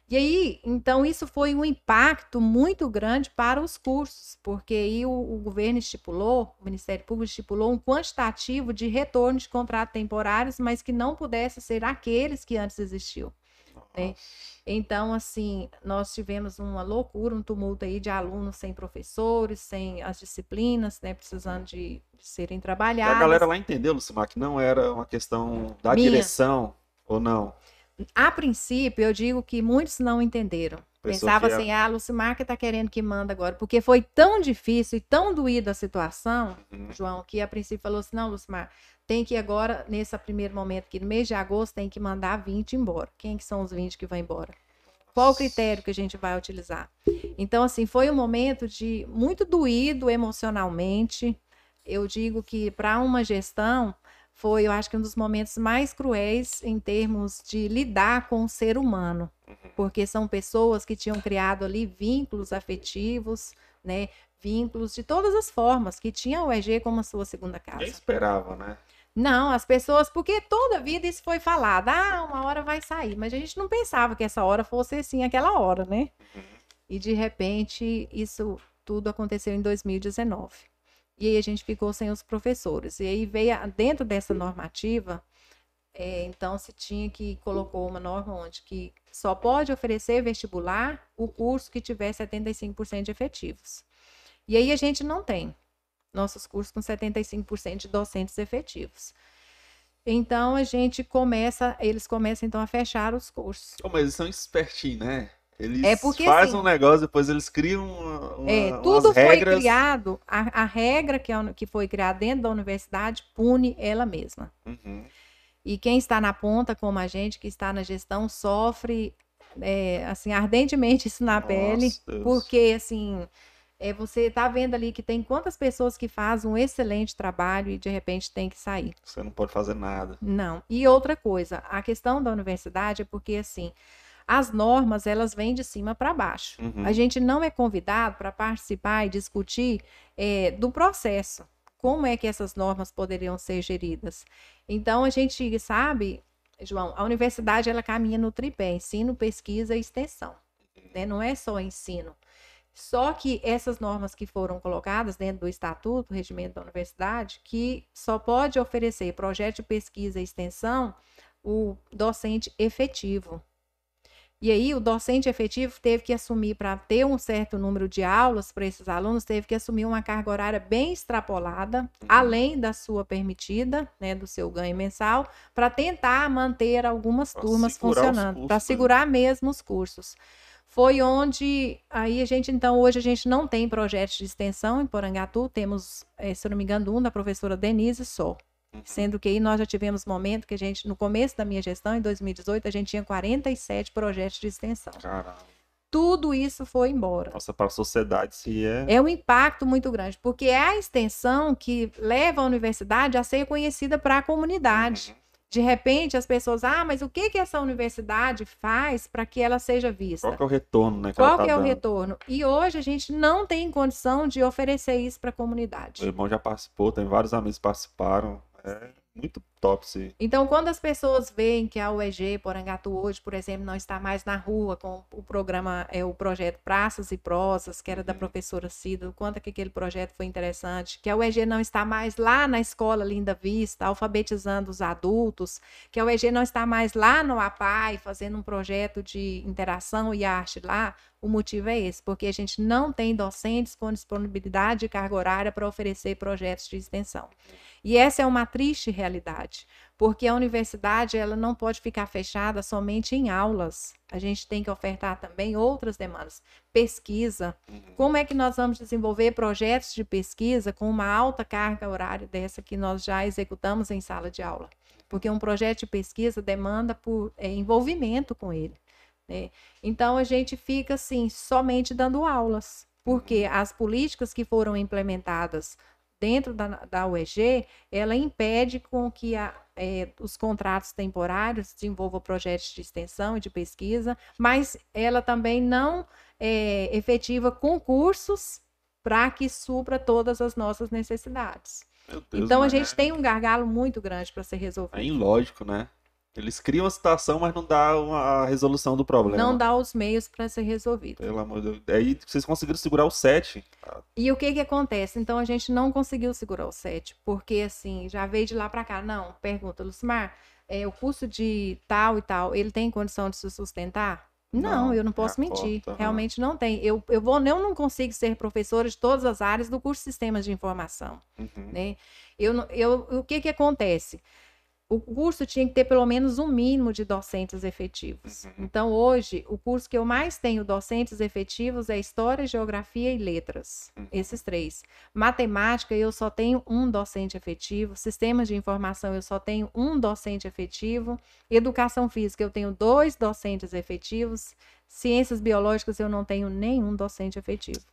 E aí, então, isso foi um impacto muito grande para os cursos, porque aí o, o governo estipulou, o Ministério Público estipulou um quantitativo de retorno de contratos temporários, mas que não pudesse ser aqueles que antes existiam. né? Então, assim, nós tivemos uma loucura, um tumulto aí de alunos sem professores, sem as disciplinas, né, precisando de, de serem E trabalhadas. a galera lá entendeu, Lucimar, que não era uma questão da Minha. direção, ou não? A princípio, eu digo que muitos não entenderam. Pensou Pensava é- assim, ah, Lucimar que tá querendo que manda agora. Porque foi tão difícil e tão doída a situação, Uhum. João, que a princípio falou assim, não, Lucimar, tem que agora, nesse primeiro momento, que no mês de agosto, tem que mandar 20 embora. Quem que são os 20 que vão embora? Qual o critério que a gente vai utilizar? Então, assim, foi um momento de muito doído emocionalmente. Eu digo que para uma gestão foi, eu acho que um dos momentos mais cruéis em termos de lidar com o ser humano, Uhum. porque são pessoas que tinham criado ali vínculos afetivos, né? Vínculos de todas as formas, que tinham o EG como a sua segunda casa. Nem esperava, né? Não, as pessoas, porque toda vida isso foi falado, ah, uma hora vai sair, mas a gente não pensava que essa hora fosse assim, aquela hora, né? Uhum. E de repente isso tudo aconteceu em 2019. E aí a gente ficou sem os professores. E aí veio, dentro dessa normativa, é, então se tinha que colocou uma norma onde que só pode oferecer vestibular o curso que tiver 75% de efetivos. E aí a gente não tem nossos cursos com 75% de docentes efetivos. Então a gente começa, eles começam então a fechar os cursos. Pô, mas eles são espertinhos, né? Eles É porque, fazem assim, um negócio, depois eles criam uma, uma- É, tudo foi regras. criado, a, a regra que, uni- que foi criada dentro da universidade pune ela mesma. Uhum. E quem está na ponta, como a gente, que está na gestão, sofre é, assim ardentemente isso na pele, Nossa, Deus. porque assim é, você está vendo ali que tem quantas pessoas que fazem um excelente trabalho e de repente tem que sair. Você não pode fazer nada. Não. E outra coisa, a questão da universidade é porque assim as normas elas vêm de cima para baixo. Uhum. A gente não é convidado para participar e discutir é, do processo. Como é que essas normas poderiam ser geridas? Então, a gente sabe, João, a universidade ela caminha no tripé: ensino, pesquisa e extensão. né? Não é só ensino. Só que essas normas que foram colocadas dentro do estatuto, do regimento da universidade, que só pode oferecer projeto de pesquisa e extensão o docente efetivo. E aí, o docente efetivo teve que assumir, para ter um certo número de aulas para esses alunos, teve que assumir uma carga horária bem extrapolada, além da sua permitida, né, do seu ganho mensal, para tentar manter algumas Pra turmas funcionando, para né? segurar mesmo os cursos. Foi onde, aí a gente, então, hoje a gente não tem projetos de extensão em Porangatu, temos, eh, se não me engano, um da professora Denise só. Sendo que aí nós já tivemos momento que a gente, no começo da minha gestão, em 2018, a gente tinha 47 projetos de extensão. Caramba. Tudo isso foi embora. Nossa, para a sociedade se é. É um impacto muito grande, porque é a extensão que leva a universidade a ser conhecida para a comunidade. Uhum. De repente, as pessoas, ah, mas o que que essa universidade faz para que ela seja vista? Qual que é o retorno, né? Qual tá que é o dando? retorno? E hoje a gente não tem condição de oferecer isso para a comunidade. Meu irmão já participou, tem vários amigos que participaram. É muito esse. Então, quando as pessoas veem que a UEG Porangatu hoje, por exemplo, não está mais na rua com o programa, é o projeto Praças e Prosas, que era da Uhum. professora Cida, o quanto que aquele projeto foi interessante, que a UEG não está mais lá na escola Linda Vista, alfabetizando os adultos, que a UEG não está mais lá no APAI, fazendo um projeto de interação e arte lá, o motivo é esse, porque a gente não tem docentes com disponibilidade de carga horária para oferecer projetos de extensão. E essa é uma triste realidade, porque a universidade ela não pode ficar fechada somente em aulas. A gente tem que ofertar também outras demandas. Pesquisa. Uhum. Como é que nós vamos desenvolver projetos de pesquisa com uma alta carga horária dessa que nós já executamos em sala de aula? Porque um projeto de pesquisa demanda por é, envolvimento com ele. Né? Então a gente fica assim somente dando aulas, porque as políticas que foram implementadas dentro da, da UEG, ela impede com que a, é, os contratos temporários desenvolvam projetos de extensão e de pesquisa, mas ela também não é, efetiva concursos para que supra todas as nossas necessidades. Deus, então a gente é- tem um gargalo muito grande para ser É resolvido. ilógico, né? Eles criam a situação, mas não dá uma, a resolução do problema. Não dá os meios para ser resolvido. Pelo amor de Deus. Aí vocês conseguiram segurar o 7. E o que que acontece? Então a gente não conseguiu segurar o 7, porque assim, já veio de lá para cá. Não, pergunta, Lucimar, é, o curso de tal e tal, ele tem condição de se sustentar? Não, Não, eu não é posso mentir. cota, aham. Realmente não tem. Eu, eu, vou, eu não consigo ser professora de todas as áreas do curso de Sistemas de Informação. Uhum. Né? Eu, eu, o que que acontece? O curso tinha que ter pelo menos um mínimo de docentes efetivos. Uhum. Então, hoje, o curso que eu mais tenho docentes efetivos é História, Geografia e Letras. Uhum. Esses três. Matemática, eu só tenho um docente efetivo. Sistemas de Informação, eu só tenho um docente efetivo. Educação Física, eu tenho dois docentes efetivos. Ciências Biológicas, eu não tenho nenhum docente efetivo.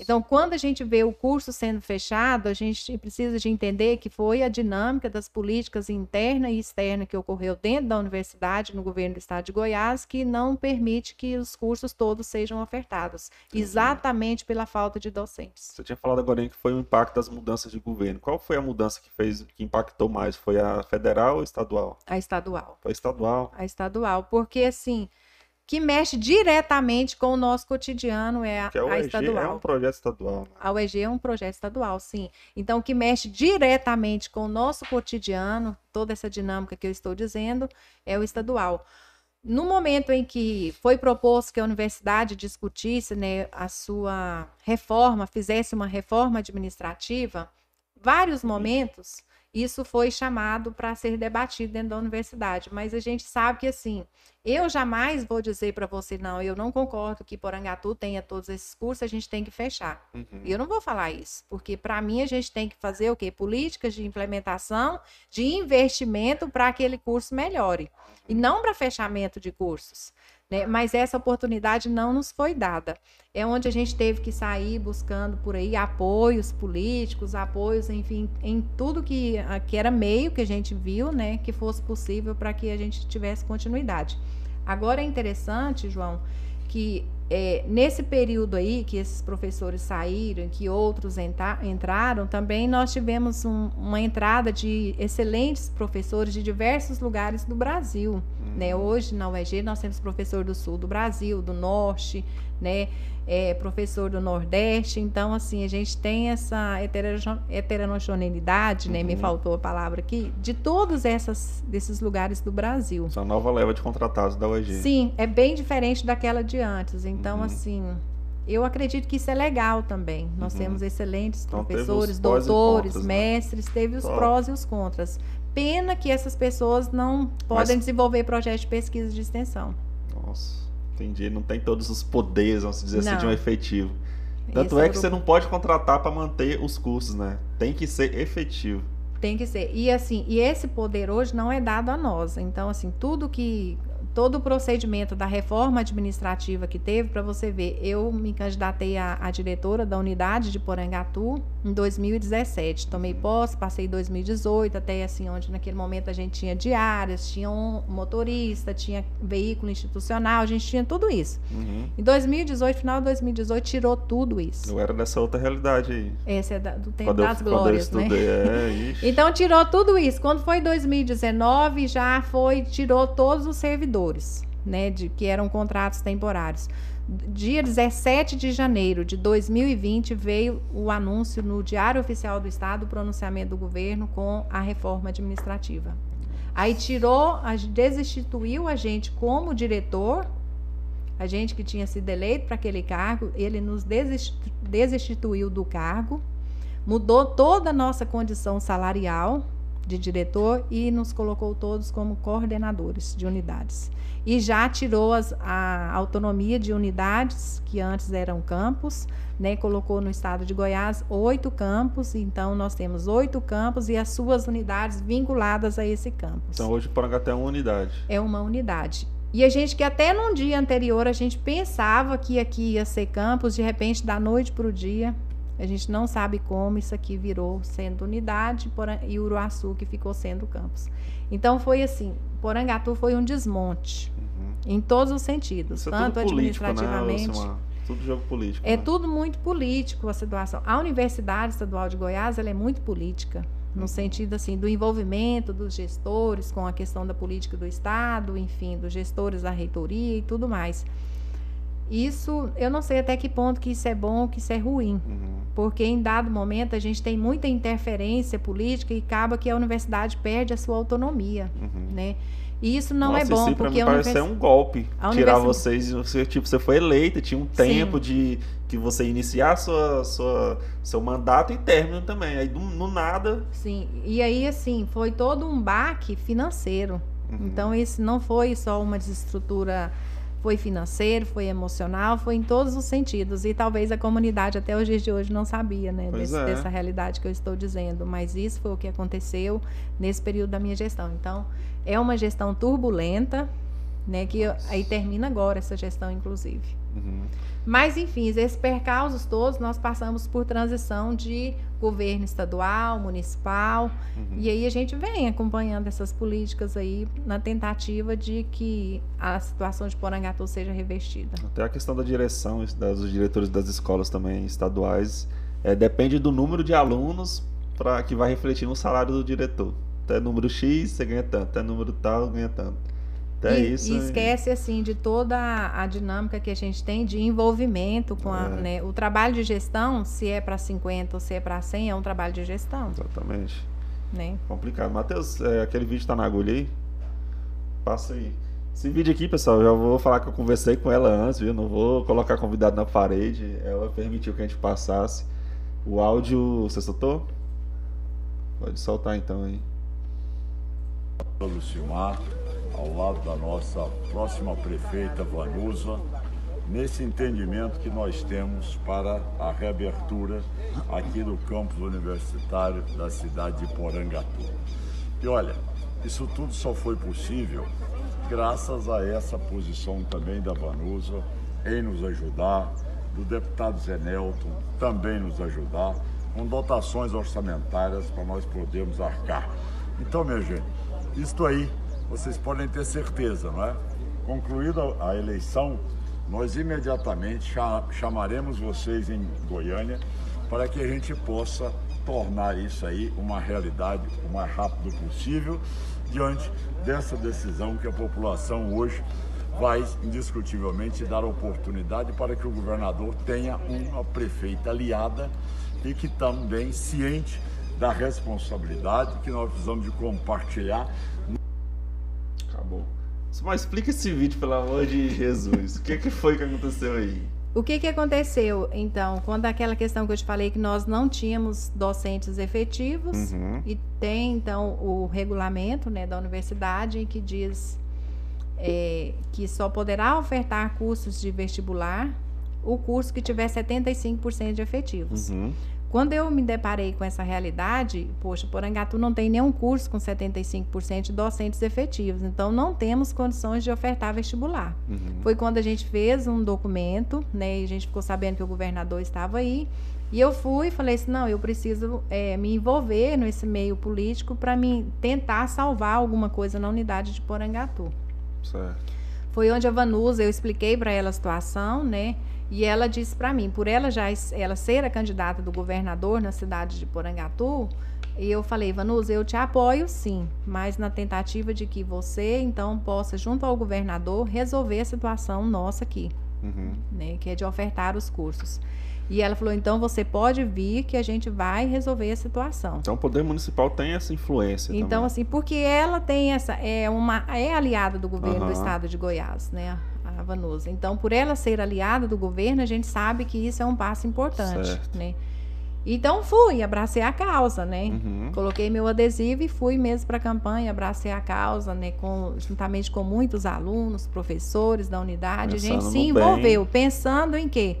Então, quando a gente vê o curso sendo fechado, a gente precisa de entender que foi a dinâmica das políticas interna e externa que ocorreu dentro da universidade, no governo do estado de Goiás, que não permite que os cursos todos sejam ofertados, exatamente pela falta de docentes. Você tinha falado agora que foi o impacto das mudanças de governo. Qual foi a mudança que fez, que impactou mais? Foi a federal ou estadual? A estadual. Foi a estadual. A estadual, porque assim, que mexe diretamente com o nosso cotidiano é a, Que a a UEG estadual. é um projeto estadual. né? A UEG é um projeto estadual, sim. Então, o que mexe diretamente com o nosso cotidiano, toda essa dinâmica que eu estou dizendo, é o estadual. No momento em que foi proposto que a universidade discutisse né, a sua reforma, fizesse uma reforma administrativa, vários momentos isso foi chamado para ser debatido dentro da universidade. Mas a gente sabe que, assim, eu jamais vou dizer para você, não, eu não concordo que Porangatu tenha todos esses cursos, a gente tem que fechar. Uhum. Eu não vou falar isso, porque para mim a gente tem que fazer o quê? Políticas de implementação, de investimento para aquele curso melhore. E não para fechamento de cursos. Né? Mas essa oportunidade não nos foi dada. É onde a gente teve que sair buscando por aí apoios políticos, apoios, enfim, em tudo que, ah, que era meio que a gente viu, né, que fosse possível para que a gente tivesse continuidade. Agora é interessante, João, que é, nesse período aí que esses professores saíram, que outros entra- entraram, também nós tivemos um- uma entrada de excelentes professores de diversos lugares do Brasil. Né? Hoje na UEG nós temos professor do sul do Brasil, do norte, né? É, professor do Nordeste, então assim, a gente tem essa heteroge- heterogeneidade, né? Me Uhum. faltou a palavra aqui, de todos essas, desses lugares do Brasil. Essa nova leva de contratados da UEG. Sim, é bem diferente daquela de antes. Então, Uhum. assim, eu acredito que isso é legal também. Nós Uhum. temos excelentes Então, professores, doutores, contras, né? mestres, teve os Top. prós e os contras. Pena que essas pessoas não podem desenvolver projetos de pesquisa de extensão. Nossa, entendi. Não tem todos os poderes, vamos dizer assim, de um Não. efetivo. Tanto Esse é o que você grupo. não pode contratar para manter os cursos, né? Tem que ser efetivo. Tem que ser. E assim, e esse poder hoje não é dado a nós. Então, assim, tudo que todo o procedimento da reforma administrativa que teve, para você ver, eu me candidatei a, diretora da unidade de Porangatu em 2017. Tomei posse, passei 2018, até assim, onde naquele momento a gente tinha diárias, tinha um motorista, tinha veículo institucional, a gente tinha tudo isso. Uhum. Em 2018, final de 2018, tirou tudo isso. Eu era dessa outra realidade aí. Esse é da- do tempo Quando eu, das quando eu glórias, né? estudei, é, ixi. Então tirou tudo isso. Quando foi 2019, já foi tirou todos os servidores, né, de que eram contratos temporários. Dia 17 de janeiro de 2020 veio o anúncio no Diário Oficial do Estado, o pronunciamento do governo com a reforma administrativa. Aí tirou, desinstituiu a gente como diretor, a gente que tinha sido eleito para aquele cargo, ele nos desinsti- desinstituiu do cargo mudou toda a nossa condição salarial de diretor e nos colocou todos como coordenadores de unidades. E já tirou as- a autonomia de unidades, que antes eram campos, né? colocou no estado de Goiás oito campos, então nós temos oito campos e as suas unidades vinculadas a esse campus Então hoje Porangatu é uma unidade. é uma unidade. E a gente que até num dia anterior a gente pensava que aqui ia ser campus, de repente da noite para o dia, a gente não sabe como isso aqui virou sendo unidade e Uruaçu que ficou sendo campus. Então foi assim, Porangatu foi um desmonte Uhum. em todos os sentidos, Isso é tanto político, né, administrativamente. Lucimar? Tudo jogo político. É né? tudo muito político a situação. A Universidade Estadual de Goiás ela é muito política, no sentido assim do envolvimento dos gestores com a questão da política do Estado, enfim, dos gestores da reitoria e tudo mais. Isso, eu não sei até que ponto que isso é bom ou que isso é ruim, Uhum. porque em dado momento a gente tem muita interferência política e acaba que a universidade perde a sua autonomia, Uhum. né? E isso não Nossa, é bom, isso porque mim a parece um golpe. a Tirar vocês, você, tipo, você foi eleita, tinha um tempo de que você iniciar sua, sua, seu mandato e término também. Aí do, no nada. Sim, e aí assim, foi todo um baque financeiro. Uhum. Então, isso não foi só uma desestrutura, foi financeiro, foi emocional, foi em todos os sentidos. E talvez a comunidade até os dias de hoje não sabia, né, desse- é. dessa realidade que eu estou dizendo. Mas isso foi o que aconteceu nesse período da minha gestão. Então, é uma gestão turbulenta, né, que aí termina agora essa gestão, inclusive. Uhum. Mas, enfim, esses percalços todos, nós passamos por transição de governo estadual, municipal, uhum. e aí a gente vem acompanhando essas políticas aí na tentativa de que a situação de Porangatu seja revestida. Até a questão da direção dos diretores das escolas também estaduais é, depende do número de alunos para que vai refletir no salário do diretor. Até número X você ganha tanto, até número tal ganha tanto. Até e, isso. E esquece assim de toda a, a, dinâmica que a gente tem de envolvimento com a, é. né, o trabalho de gestão, se é para 50 ou se é para 100, é um trabalho de gestão. Exatamente. Né? Complicado. Matheus, é, aquele vídeo está na agulha aí? Passa aí. Esse vídeo aqui, pessoal, já vou falar que eu conversei com ela antes, viu? Não vou colocar convidado na parede. Ela permitiu que a gente passasse. O áudio, você soltou? Pode soltar então aí. Lucimar, ao lado da nossa próxima prefeita Vanusa, nesse entendimento que nós temos para a reabertura aqui do campus universitário da cidade de Porangatu. E olha, isso tudo só foi possível graças a essa posição também da Vanusa em nos ajudar, do deputado Zé Nelton também nos ajudar, com dotações orçamentárias para nós podermos arcar. Então, minha gente, isto aí vocês podem ter certeza, não é? Concluída a eleição, nós imediatamente chamaremos vocês em Goiânia para que a gente possa tornar isso aí uma realidade o mais rápido possível diante dessa decisão que a população hoje vai indiscutivelmente dar oportunidade para que o governador tenha uma prefeita aliada e que também ciente da responsabilidade que nós precisamos de compartilhar. Mas explica esse vídeo, pelo amor de Jesus. o que, que foi que aconteceu aí? O que, que aconteceu, então, quando aquela questão que eu te falei que nós não tínhamos docentes efetivos uhum. e tem, então, o regulamento né, da universidade que diz é, que só poderá ofertar cursos de vestibular o curso que tiver 75% de efetivos. Uhum. Quando eu me deparei com essa realidade, poxa, Porangatu não tem nenhum curso com 75% de docentes efetivos, então não temos condições de ofertar vestibular. Uhum. Foi quando a gente fez um documento, né, e a gente ficou sabendo que o governador estava aí, e eu fui e falei assim, não, eu preciso é, me envolver nesse meio político para me tentar salvar alguma coisa na unidade de Porangatu. Certo. Foi onde a Vanusa, eu expliquei para ela a situação, né, e ela disse para mim, por ela já ela ser a candidata do governador na cidade de Porangatu, e eu falei, Vanusa, eu te apoio sim, mas na tentativa de que você então possa, junto ao governador, resolver a situação nossa aqui, uhum. né, que é de ofertar os cursos. E ela falou: então você pode vir que a gente vai resolver a situação. Então o poder municipal tem essa influência. Então, também. assim, porque ela tem essa. É uma é aliada do governo uhum. do estado de Goiás, né? A Vanusa. Então, por ela ser aliada do governo, a gente sabe que isso é um passo importante, certo. né? Então fui, abracei a causa, né? Uhum. Coloquei meu adesivo e fui mesmo para a campanha, abracei a causa, né? Com, juntamente com muitos alunos, professores da unidade. Pensando a gente se envolveu, bem. pensando em quê?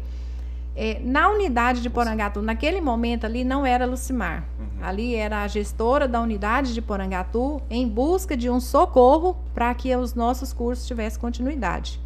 É, na unidade de Porangatu, naquele momento ali não era Lucimar. Uhum. Ali era a gestora da unidade de Porangatu em busca de um socorro para que os nossos cursos tivessem continuidade.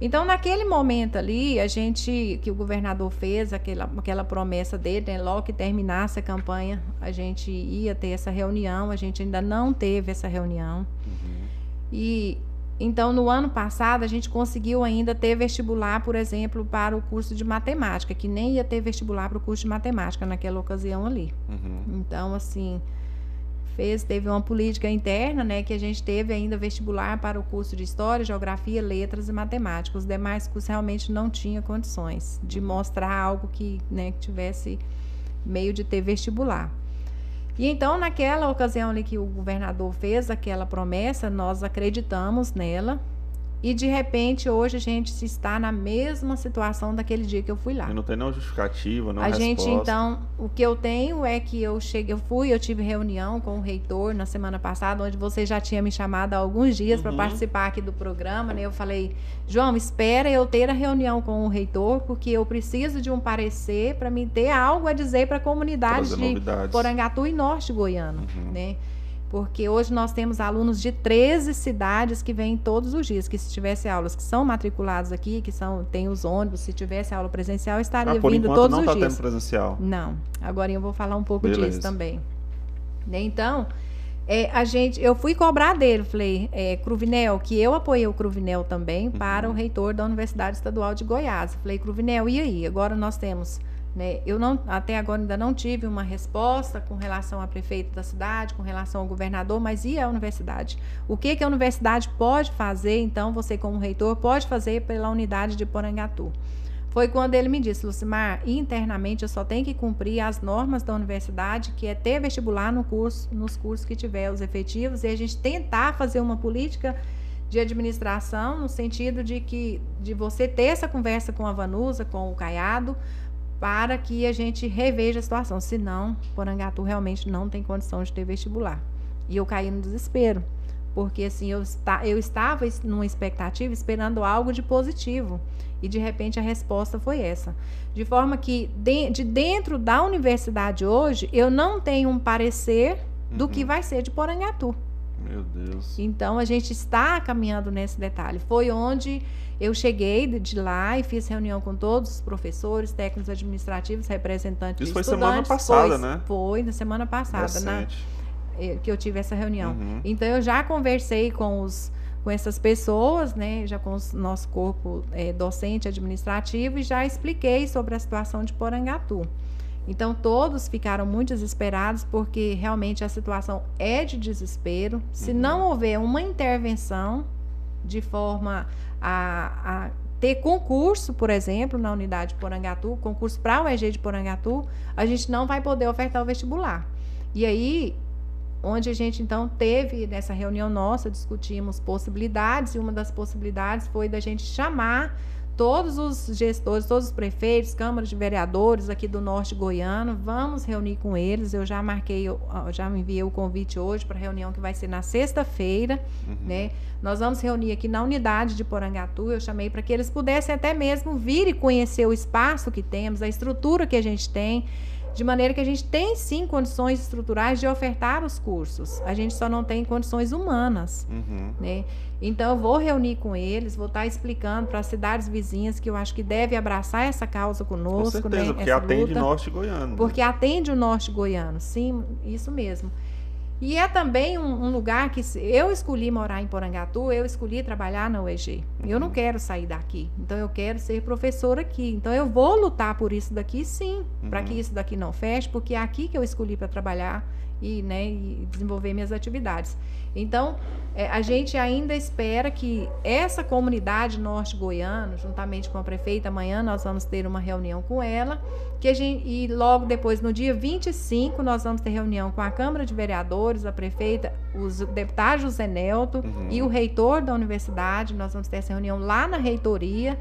Então, naquele momento ali, a gente, que o governador fez aquela, aquela promessa dele, né, logo que terminasse a campanha, a gente ia ter essa reunião, a gente ainda não teve essa reunião. Uhum. E então, no ano passado, a gente conseguiu ainda ter vestibular, por exemplo, para o curso de matemática, que nem ia ter vestibular para o curso de matemática naquela ocasião ali. Uhum. Então, assim, fez, teve uma política interna, né, que a gente teve ainda vestibular para o curso de História, Geografia, Letras e Matemática. Os demais cursos realmente não tinha condições de mostrar algo que, né, que tivesse meio de ter vestibular. E então, naquela ocasião ali que o governador fez aquela promessa, nós acreditamos nela, e de repente, hoje a gente está na mesma situação daquele dia que eu fui lá. E não tem nenhuma justificativa, não A gente, então, o que eu tenho é que eu cheguei, eu fui, eu tive reunião com o reitor na semana passada, onde você já tinha me chamado há alguns dias uhum. para participar aqui do programa, né? Eu falei, João, espera eu ter a reunião com o reitor, porque eu preciso de um parecer para me ter algo a dizer para a comunidade de Porangatu e Norte Goiano, uhum. né? Porque hoje nós temos alunos de 13 cidades que vêm todos os dias, que se tivesse aulas que são matriculados aqui, que são tem os ônibus, se tivesse aula presencial, estaria Ah, por vindo todos não os tá dias. tendo presencial. Não, agora eu vou falar um pouco Beleza. disso também. Né, Então, é, a gente, eu fui cobrar dele, falei, é, Cruvinel, que eu apoiei o Cruvinel também para o reitor da Universidade Estadual de Goiás. Falei, Cruvinel, e aí? Agora nós temos, né, eu não, até agora ainda não tive uma resposta com relação a prefeito da cidade, com relação ao governador, mas e a universidade? O que, que a universidade pode fazer, então, você como reitor, pode fazer pela unidade de Porangatu? Foi quando ele me disse, Lucimar, internamente eu só tenho que cumprir as normas da universidade, que é ter vestibular no curso, nos cursos que tiver os efetivos, e a gente tentar fazer uma política de administração no sentido de que de você ter essa conversa com a Vanusa, com o Caiado, para que a gente reveja a situação. Senão, Porangatu realmente não tem condição de ter vestibular. E eu caí no desespero, porque assim eu, eu estava es- numa expectativa esperando algo de positivo e de repente a resposta foi essa. De forma que de, de dentro da universidade hoje eu não tenho um parecer do Uhum. que vai ser de Porangatu. Meu Deus. Então a gente está caminhando nesse detalhe. Foi onde eu cheguei de- lá e fiz reunião com todos os professores, técnicos administrativos, representantes Isso de foi estudantes. semana passada, Foi- né? Foi na semana passada, né? Recente. eh, que eu tive essa reunião. Uhum. Então eu já conversei com os com essas pessoas, né, já com o nosso corpo eh, docente administrativo e já expliquei sobre a situação de Porangatu. Então todos ficaram muito desesperados porque realmente a situação é de desespero. Se Uhum. não houver uma intervenção de forma a, a ter concurso, por exemplo, na unidade de Porangatu, concurso para o EG de Porangatu, a gente não vai poder ofertar o vestibular. E aí, onde a gente então teve nessa reunião nossa, discutimos possibilidades, e uma das possibilidades foi da gente chamar todos os gestores, todos os prefeitos, câmaras de vereadores aqui do norte goiano, vamos reunir com eles. Eu já marquei, eu já me enviei o convite hoje para a reunião que vai ser na sexta-feira, Uhum. né? Nós vamos reunir aqui na unidade de Porangatu. Eu chamei para que eles pudessem até mesmo vir e conhecer o espaço que temos, a estrutura que a gente tem, de maneira que a gente tem sim condições estruturais de ofertar os cursos. A gente só não tem condições humanas, Uhum. né? Então eu vou reunir com eles, vou estar explicando para as cidades vizinhas que eu acho que deve abraçar essa causa Com conosco, certeza, né? porque essa atende luta. norte goiano. né? Porque atende o norte goiano, sim, isso mesmo. E é também um, um lugar que eu escolhi morar em Porangatu, eu escolhi trabalhar na UEG. Eu não Uhum. quero sair daqui, então eu quero ser professora aqui. Então eu vou lutar por isso daqui, sim, para Uhum. que isso daqui não feche, porque é aqui que eu escolhi para trabalhar e, né, e desenvolver minhas atividades. Então, é, a gente ainda espera que essa comunidade norte-goiana, juntamente com a prefeita, amanhã nós vamos ter uma reunião com ela, que a gente, e logo depois, no dia 25, nós vamos ter reunião com a Câmara de Vereadores, a prefeita, os deputados José Nelto Uhum. e o reitor da universidade. Nós vamos ter essa reunião lá na reitoria,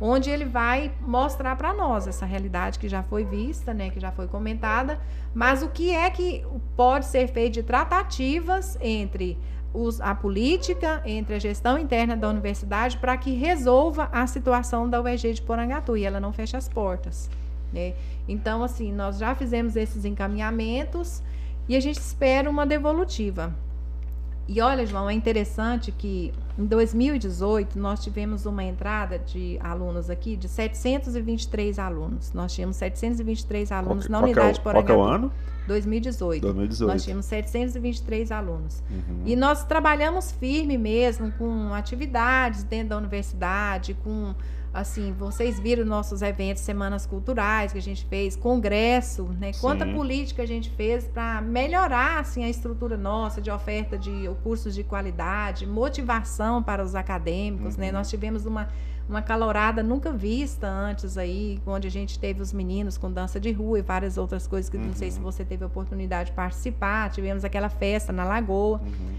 onde ele vai mostrar para nós essa realidade que já foi vista, né, que já foi comentada, mas o que é que pode ser feito de tratativas entre os- a política, entre a gestão interna da universidade, para que resolva a situação da UEG de Porangatu e ela não feche as portas. Né? Então, assim, nós já fizemos esses encaminhamentos e a gente espera uma devolutiva. E olha, João, é interessante que em 2018 nós tivemos uma entrada de alunos aqui de 723 alunos. Nós tínhamos 723 alunos Qual na que- unidade qual que é Qual que é o ano? 2018. 2018. Nós tínhamos 723 alunos. Uhum. E nós trabalhamos firme mesmo com atividades dentro da universidade, com assim, vocês viram nossos eventos, semanas culturais que a gente fez, congresso, né? Quanta Sim. política a gente fez para melhorar assim a estrutura nossa de oferta de cursos de qualidade, motivação para os acadêmicos, né? Uhum. Nós tivemos uma uma calorada nunca vista antes aí, onde a gente teve os meninos com dança de rua e várias outras coisas que não sei se Uhum. você teve a oportunidade de participar. Tivemos aquela festa na Lagoa. Uhum.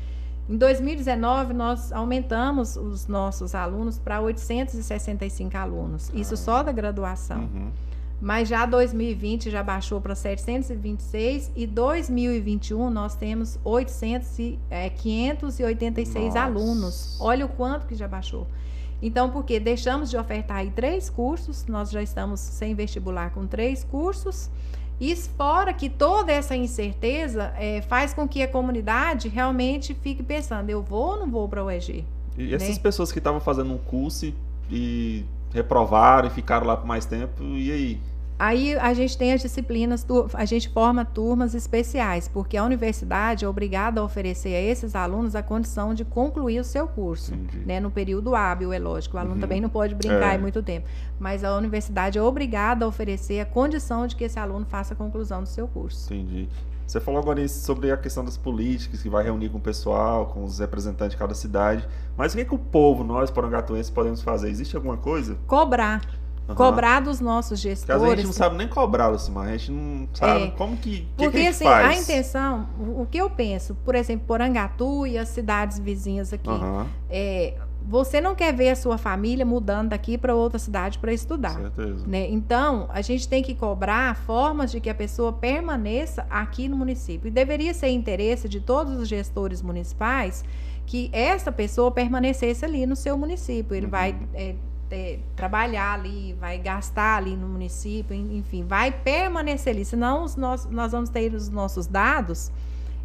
Em 2019, nós aumentamos os nossos alunos para 865 alunos. Isso só da graduação. Uhum. Mas já 2020 já baixou para 726 e 2021 nós temos 800 e, é, 586 Nossa. alunos. Olha o quanto que já baixou. Então, porque deixamos de ofertar aí três cursos, nós já estamos sem vestibular com três cursos Isso fora que toda essa incerteza é, faz com que a comunidade realmente fique pensando, eu vou ou não vou para o EG? E essas né? pessoas que estavam fazendo um curso e, e reprovaram e ficaram lá por mais tempo, e aí? Aí a gente tem as disciplinas, a gente forma turmas especiais, porque a universidade é obrigada a oferecer a esses alunos a condição de concluir o seu curso, né, no período hábil, é lógico. O aluno uhum. também não pode brincar é. muito tempo, mas a universidade é obrigada a oferecer a condição de que esse aluno faça a conclusão do seu curso. Entendi. Você falou agora sobre a questão das políticas, que vai reunir com o pessoal, com os representantes de cada cidade. Mas o que, é que o povo, nós, porangatuenses, podemos fazer? Existe alguma coisa? Cobrar. Uhum. Cobrar dos nossos gestores. Porque a gente não sabe nem cobrar, Lucimar. A gente não sabe é, como que. Porque que a assim, faz? a intenção, o que eu penso, por exemplo, Porangatu e as cidades vizinhas aqui. Uhum. É, você não quer ver a sua família mudando daqui para outra cidade para estudar. Certeza. Né? Então, a gente tem que cobrar formas de que a pessoa permaneça aqui no município. E deveria ser interesse de todos os gestores municipais que essa pessoa permanecesse ali no seu município. Ele uhum. vai é, é, trabalhar ali, vai gastar ali no município, enfim, vai permanecer ali. Senão os nossos, nós vamos ter os nossos dados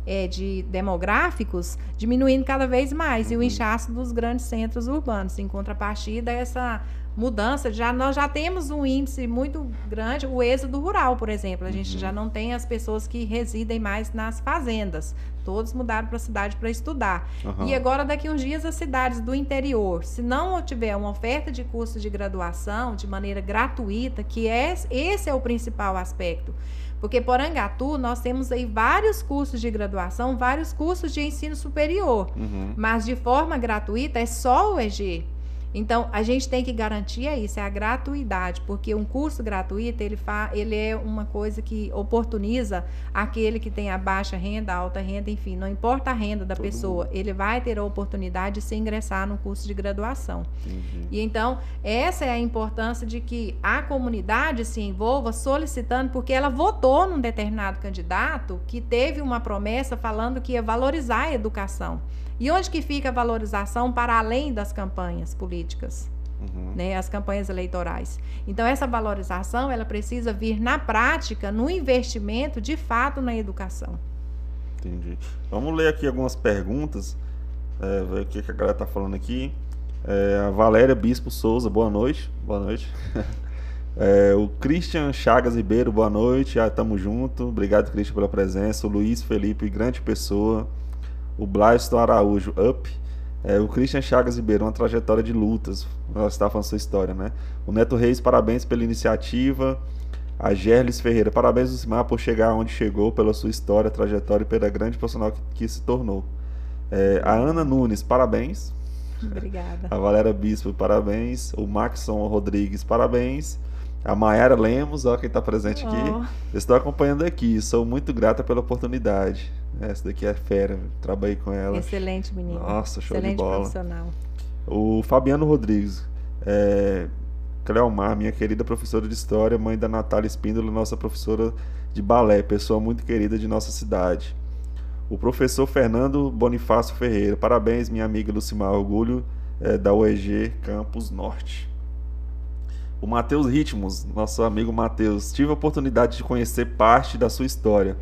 é, de demográficos diminuindo cada vez mais e o uhum. inchaço dos grandes centros urbanos. Em contrapartida, essa mudança, já nós já temos um índice muito grande, o êxodo rural, por exemplo. A gente uhum. já não tem as pessoas que residem mais nas fazendas. Todos mudaram para a cidade para estudar. Uhum. E agora, daqui uns dias, as cidades do interior, se não tiver uma oferta de curso de graduação de maneira gratuita, que é, esse é o principal aspecto. Porque por Angatu nós temos aí vários cursos de graduação, vários cursos de ensino superior, uhum. mas de forma gratuita é só o EG. Então, a gente tem que garantir é isso, é a gratuidade, porque um curso gratuito, ele, fa, ele é uma coisa que oportuniza aquele que tem a baixa renda, a alta renda, enfim, não importa a renda da Todo pessoa, mundo. ele vai ter a oportunidade de se ingressar no curso de graduação. Uhum. E então, essa é a importância de que a comunidade se envolva solicitando, porque ela votou num determinado candidato que teve uma promessa falando que ia valorizar a educação. E onde que fica a valorização para além das campanhas políticas? Uhum. Né, as campanhas eleitorais. Então, essa valorização ela precisa vir na prática, no investimento de fato na educação. Entendi. Vamos ler aqui algumas perguntas, é, ver o que, a galera está falando aqui. É, a Valéria Bispo Souza, boa noite. Boa noite. É, o Christian Chagas Ribeiro, boa noite. Ah, tamo junto. Obrigado, Christian, pela presença. O Luiz Felipe, grande pessoa o Blasto Araújo, Up, é, o Christian Chagas Ribeiro, uma trajetória de lutas. Nós está falando sua história, né? O Neto Reis, parabéns pela iniciativa. A Gerlis Ferreira, parabéns, Lucimar, por chegar onde chegou, pela sua história, trajetória e pela grande profissional que, que se tornou. É, a Ana Nunes, parabéns. Obrigada. A Valéria Bispo, parabéns. O Maxon Rodrigues, parabéns. A Mayara Lemos, ó, quem está presente aqui. Oh. Estou acompanhando aqui, sou muito grata pela oportunidade. Essa daqui é fera, trabalhei com ela. Excelente menino. Nossa, show Excelente de bola. profissional. O Fabiano Rodrigues. É, Cleomar, minha querida professora de História, mãe da Natália Espíndola, nossa professora de balé, pessoa muito querida de nossa cidade. O professor Fernando Bonifácio Ferreira, parabéns, minha amiga Lucimar, orgulho é, da UEG Campus Norte. O Matheus Ritmos, nosso amigo Matheus, tive a oportunidade de conhecer parte da sua história.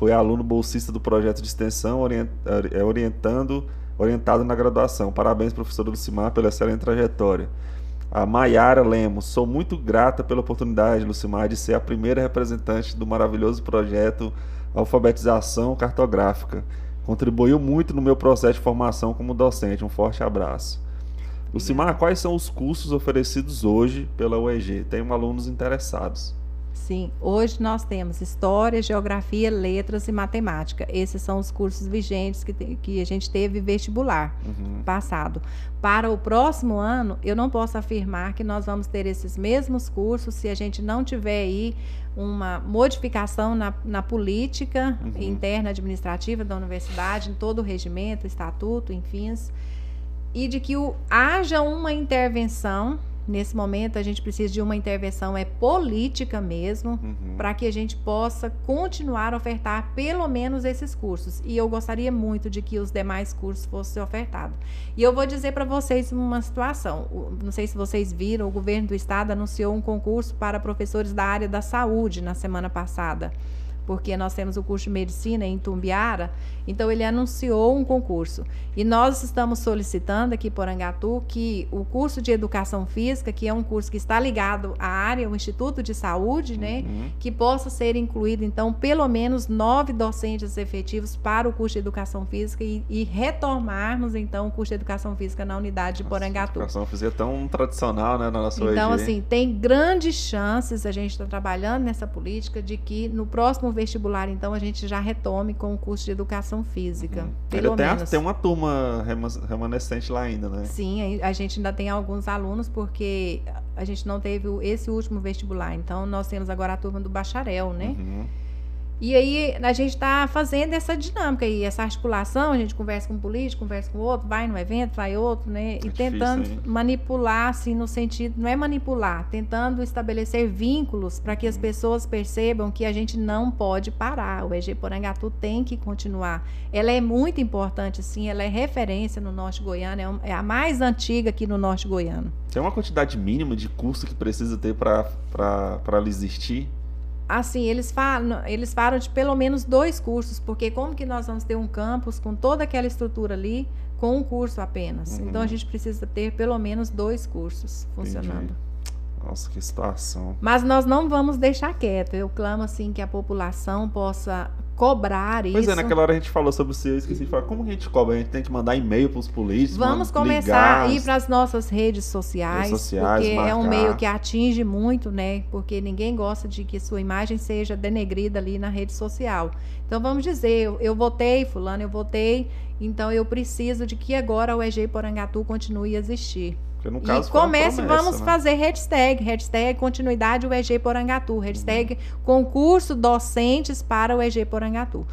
Foi aluno bolsista do projeto de extensão é, orientando, orientado na graduação. Parabéns, professor Lucimar, pela excelente trajetória. A Maiara Lemos, sou muito grata pela oportunidade, Lucimar, de ser a primeira representante do maravilhoso projeto Alfabetização Cartográfica. Contribuiu muito no meu processo de formação como docente. Um forte abraço. Lucimar, quais são os cursos oferecidos hoje pela UEG? Tem alunos interessados. Sim, hoje nós temos História, Geografia, Letras e Matemática. Esses são os cursos vigentes que, que a gente teve vestibular uhum. passado. Para o próximo ano, eu não posso afirmar que nós vamos ter esses mesmos cursos se a gente não tiver aí uma modificação na, na política uhum. interna administrativa da universidade, em todo o regimento, estatuto, enfim e de que o, haja uma intervenção Nesse momento, a gente precisa de uma intervenção é política mesmo, Uhum. para que a gente possa continuar a ofertar pelo menos esses cursos. E eu gostaria muito de que os demais cursos fossem ofertados. E eu vou dizer para vocês uma situação. Não sei se vocês viram, o governo do estado anunciou um concurso para professores da área da saúde na semana passada. Porque nós temos o curso de medicina em Tumbiara, então ele anunciou um concurso. E nós estamos solicitando aqui por Angatu que o curso de educação física, que é um curso que está ligado à área, o Instituto de Saúde, né? Uhum. que possa ser incluído, então, pelo menos nove docentes efetivos para o curso de educação física e, e retomarmos, então, o curso de educação física na unidade de Porangatu. Educação física é tão tradicional, né, na nossa Então, assim, tem grandes chances, a gente está trabalhando nessa política, de que no próximo vestibular, então, a gente já retome com o curso de educação física. Uhum. Pelo tem, a- menos. tem uma turma rema- remanescente lá ainda, né? Sim, a gente ainda tem alguns alunos, porque a gente não teve esse último vestibular. Então, nós temos agora a turma do bacharel, né? Uhum. E aí a gente está fazendo essa dinâmica aí, essa articulação, a gente conversa com um político, conversa com outro, vai no evento, vai outro, né? E difícil, tentando hein? manipular, assim, no sentido, não é manipular, tentando estabelecer vínculos para que as Uhum. pessoas percebam que a gente não pode parar. O EG Porangatu tem que continuar. Ela é muito importante, sim, ela é referência no norte goiano, é é a mais antiga aqui no norte goiano. Tem uma quantidade mínima de curso que precisa ter para ela existir? Assim, eles falam, eles falam de pelo menos dois cursos, porque como que nós vamos ter um campus com toda aquela estrutura ali, com um curso apenas? Uhum. Então a gente precisa ter pelo menos dois cursos funcionando. Entendi. Nossa, que situação. Mas nós não vamos deixar quieto. Eu clamo assim que a população possa cobrar Pois isso. é, naquela hora a gente falou sobre isso, eu esqueci de falar. Como a gente cobra? A gente tem que mandar e-mail pros polícias? Vamos manda- começar a ligar, ir para as nossas redes sociais, Redes sociais, porque é um marcar. meio que atinge muito, né? Porque ninguém gosta de que sua imagem seja denegrida ali na rede social. Então vamos dizer, eu, eu votei, fulano, eu votei, então eu preciso de que agora o EG Porangatu continue a existir. Porque no caso e comece, promessa, vamos né? fazer hashtag, hashtag continuidade o EG Porangatu, hashtag concurso docentes para o EG Porangatu.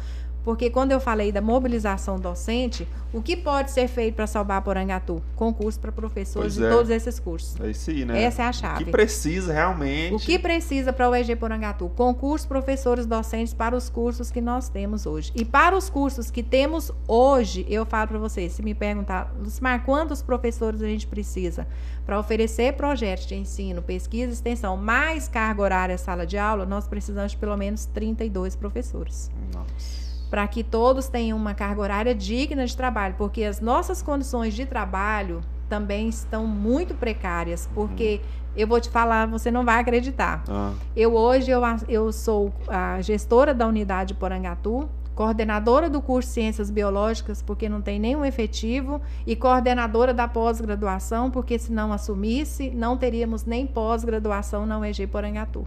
Porque quando eu falei da mobilização docente, o que pode ser feito para salvar Porangatu? Concurso para professores Pois de é. todos esses cursos. É isso aí, né? Essa é a O chave. que precisa realmente. O que precisa para o EG Porangatu? Concurso professores docentes para os cursos que nós temos hoje. E para os cursos que temos hoje, eu falo para vocês, se me perguntar, Lucimar, quantos professores a gente precisa para oferecer projetos de ensino, pesquisa e extensão, mais carga horária sala de aula, nós precisamos de pelo menos 32 professores Nossa. Para que todos tenham uma carga horária digna de trabalho, porque as nossas condições de trabalho também estão muito precárias, porque eu vou te falar, você não vai acreditar. Ah, Eu hoje eu, eu sou a gestora da unidade Porangatu, coordenadora do curso de Ciências Biológicas, porque não tem nenhum efetivo, e coordenadora da pós-graduação, porque se não assumisse, não teríamos nem pós-graduação na UEG Porangatu.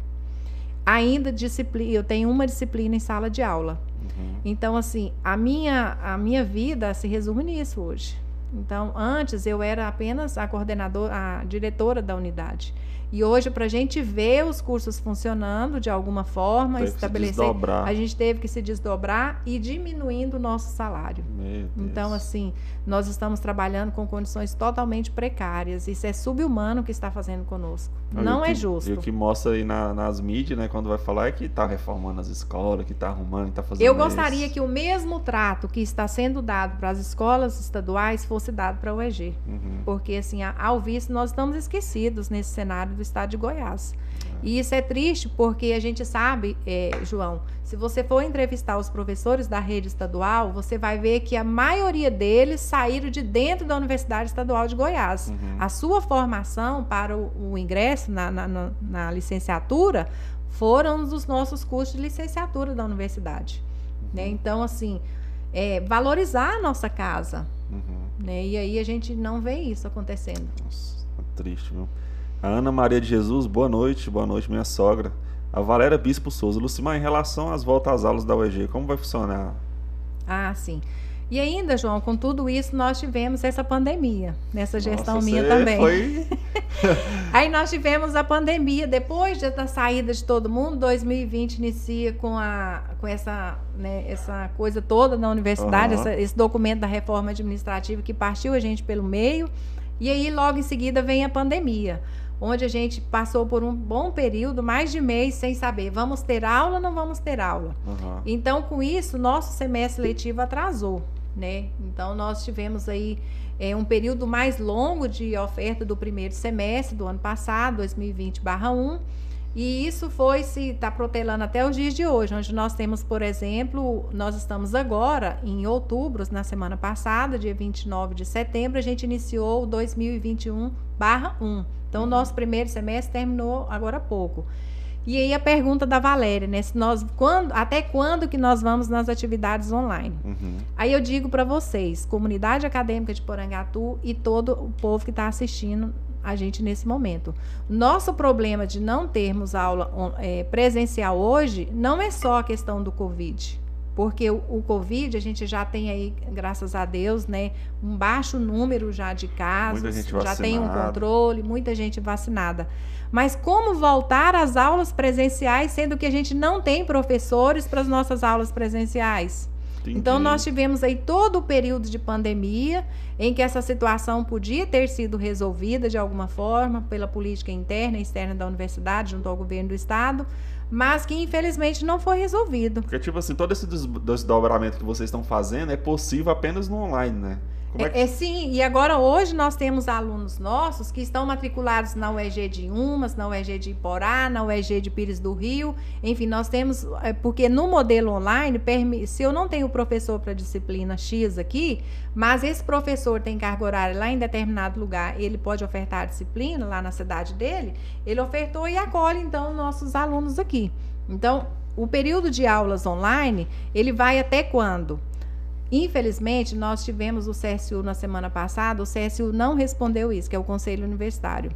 Ainda disciplina, eu tenho uma disciplina em sala de aula. Uhum. Então, assim, a minha, a minha vida se resume nisso hoje. Então, antes eu era apenas a coordenadora, a diretora da unidade. E hoje, para a gente ver os cursos funcionando de alguma forma, Teve estabelecer, a gente teve que se desdobrar e diminuindo o nosso salário. Então, assim, nós estamos trabalhando com condições totalmente precárias. Isso é subhumano que está fazendo conosco. Não é que- justo. E o que mostra aí na- nas mídias, né, quando vai falar, é que tá reformando as escolas, que tá arrumando, que tá fazendo Eu gostaria isso. que o mesmo trato que está sendo dado para as escolas estaduais fosse dado para o EG. Uhum. Porque, assim, a- ao visto, nós estamos esquecidos nesse cenário do estado de Goiás. E isso é triste porque a gente sabe, eh, João, se você for entrevistar os professores da rede estadual, você vai ver que a maioria deles saíram de dentro da Universidade Estadual de Goiás. Uhum. A sua formação para o, o ingresso na, na- na- na licenciatura foram dos nossos cursos de licenciatura da universidade. né? Então, assim, é, valorizar a nossa casa. Uhum. Né? E aí a gente não vê isso acontecendo. Nossa, tá triste, viu? A Ana Maria de Jesus, boa noite, boa noite, minha sogra. A Valéria Bispo Souza. Lucimar, em relação às voltas às aulas da UEG, como vai funcionar? Ah, sim. E ainda, João, com tudo isso, nós tivemos essa pandemia, nessa gestão Nossa, minha também. Foi... Aí nós tivemos a pandemia, depois de- da saída de todo mundo, 2020 inicia com, a, com essa, né, essa coisa toda na universidade, Aham. essa- esse documento da reforma administrativa que partiu a gente pelo meio. E aí, logo em seguida, vem a pandemia, onde a gente passou por um bom período, mais de mês, sem saber, vamos ter aula ou não vamos ter aula. Uhum. Então, com isso, nosso semestre letivo atrasou, né? Então, nós tivemos aí é, um período mais longo de oferta do primeiro semestre do ano passado, 2020/1 e isso foi se está protelando até os dias de hoje, onde nós temos, por exemplo, nós estamos agora em outubro, na semana passada, dia 29 de setembro, a gente iniciou o 2021/1. Então, o nosso primeiro semestre terminou agora há pouco. E aí a pergunta da Valéria, né? Se nós, quando, até quando que nós vamos nas atividades online? Uhum. Aí eu digo para vocês, comunidade acadêmica de Porangatu e todo o povo que está assistindo a gente nesse momento. Nosso problema de não termos aula é, presencial hoje não é só a questão do Covid. Porque o, o, Covid, a gente já tem aí, graças a Deus, né, um baixo número já de casos, já tem um controle, muita gente vacinada. Mas como voltar às aulas presenciais, sendo que a gente não tem professores para as nossas aulas presenciais? Entendi. Então, nós tivemos aí todo o período de pandemia em que essa situação podia ter sido resolvida de alguma forma pela política interna e externa da universidade, junto ao governo do estado, mas que infelizmente não foi resolvido. Porque, tipo assim, todo esse desdobramento que vocês estão fazendo é possível apenas no online, né? É, que... é, sim, e agora hoje nós temos alunos nossos que estão matriculados na UEG de Umas, na UEG de Iporá, na UEG de Pires do Rio, enfim, nós temos, é, porque no modelo online, se eu não tenho professor para disciplina X aqui, mas esse professor tem carga horária lá em determinado lugar, ele pode ofertar a disciplina lá na cidade dele, ele ofertou e acolhe então nossos alunos aqui. Então, o período de aulas online, ele vai até quando? Infelizmente, nós tivemos o CSU na semana passada, o CSU não respondeu isso, que é o Conselho Universitário.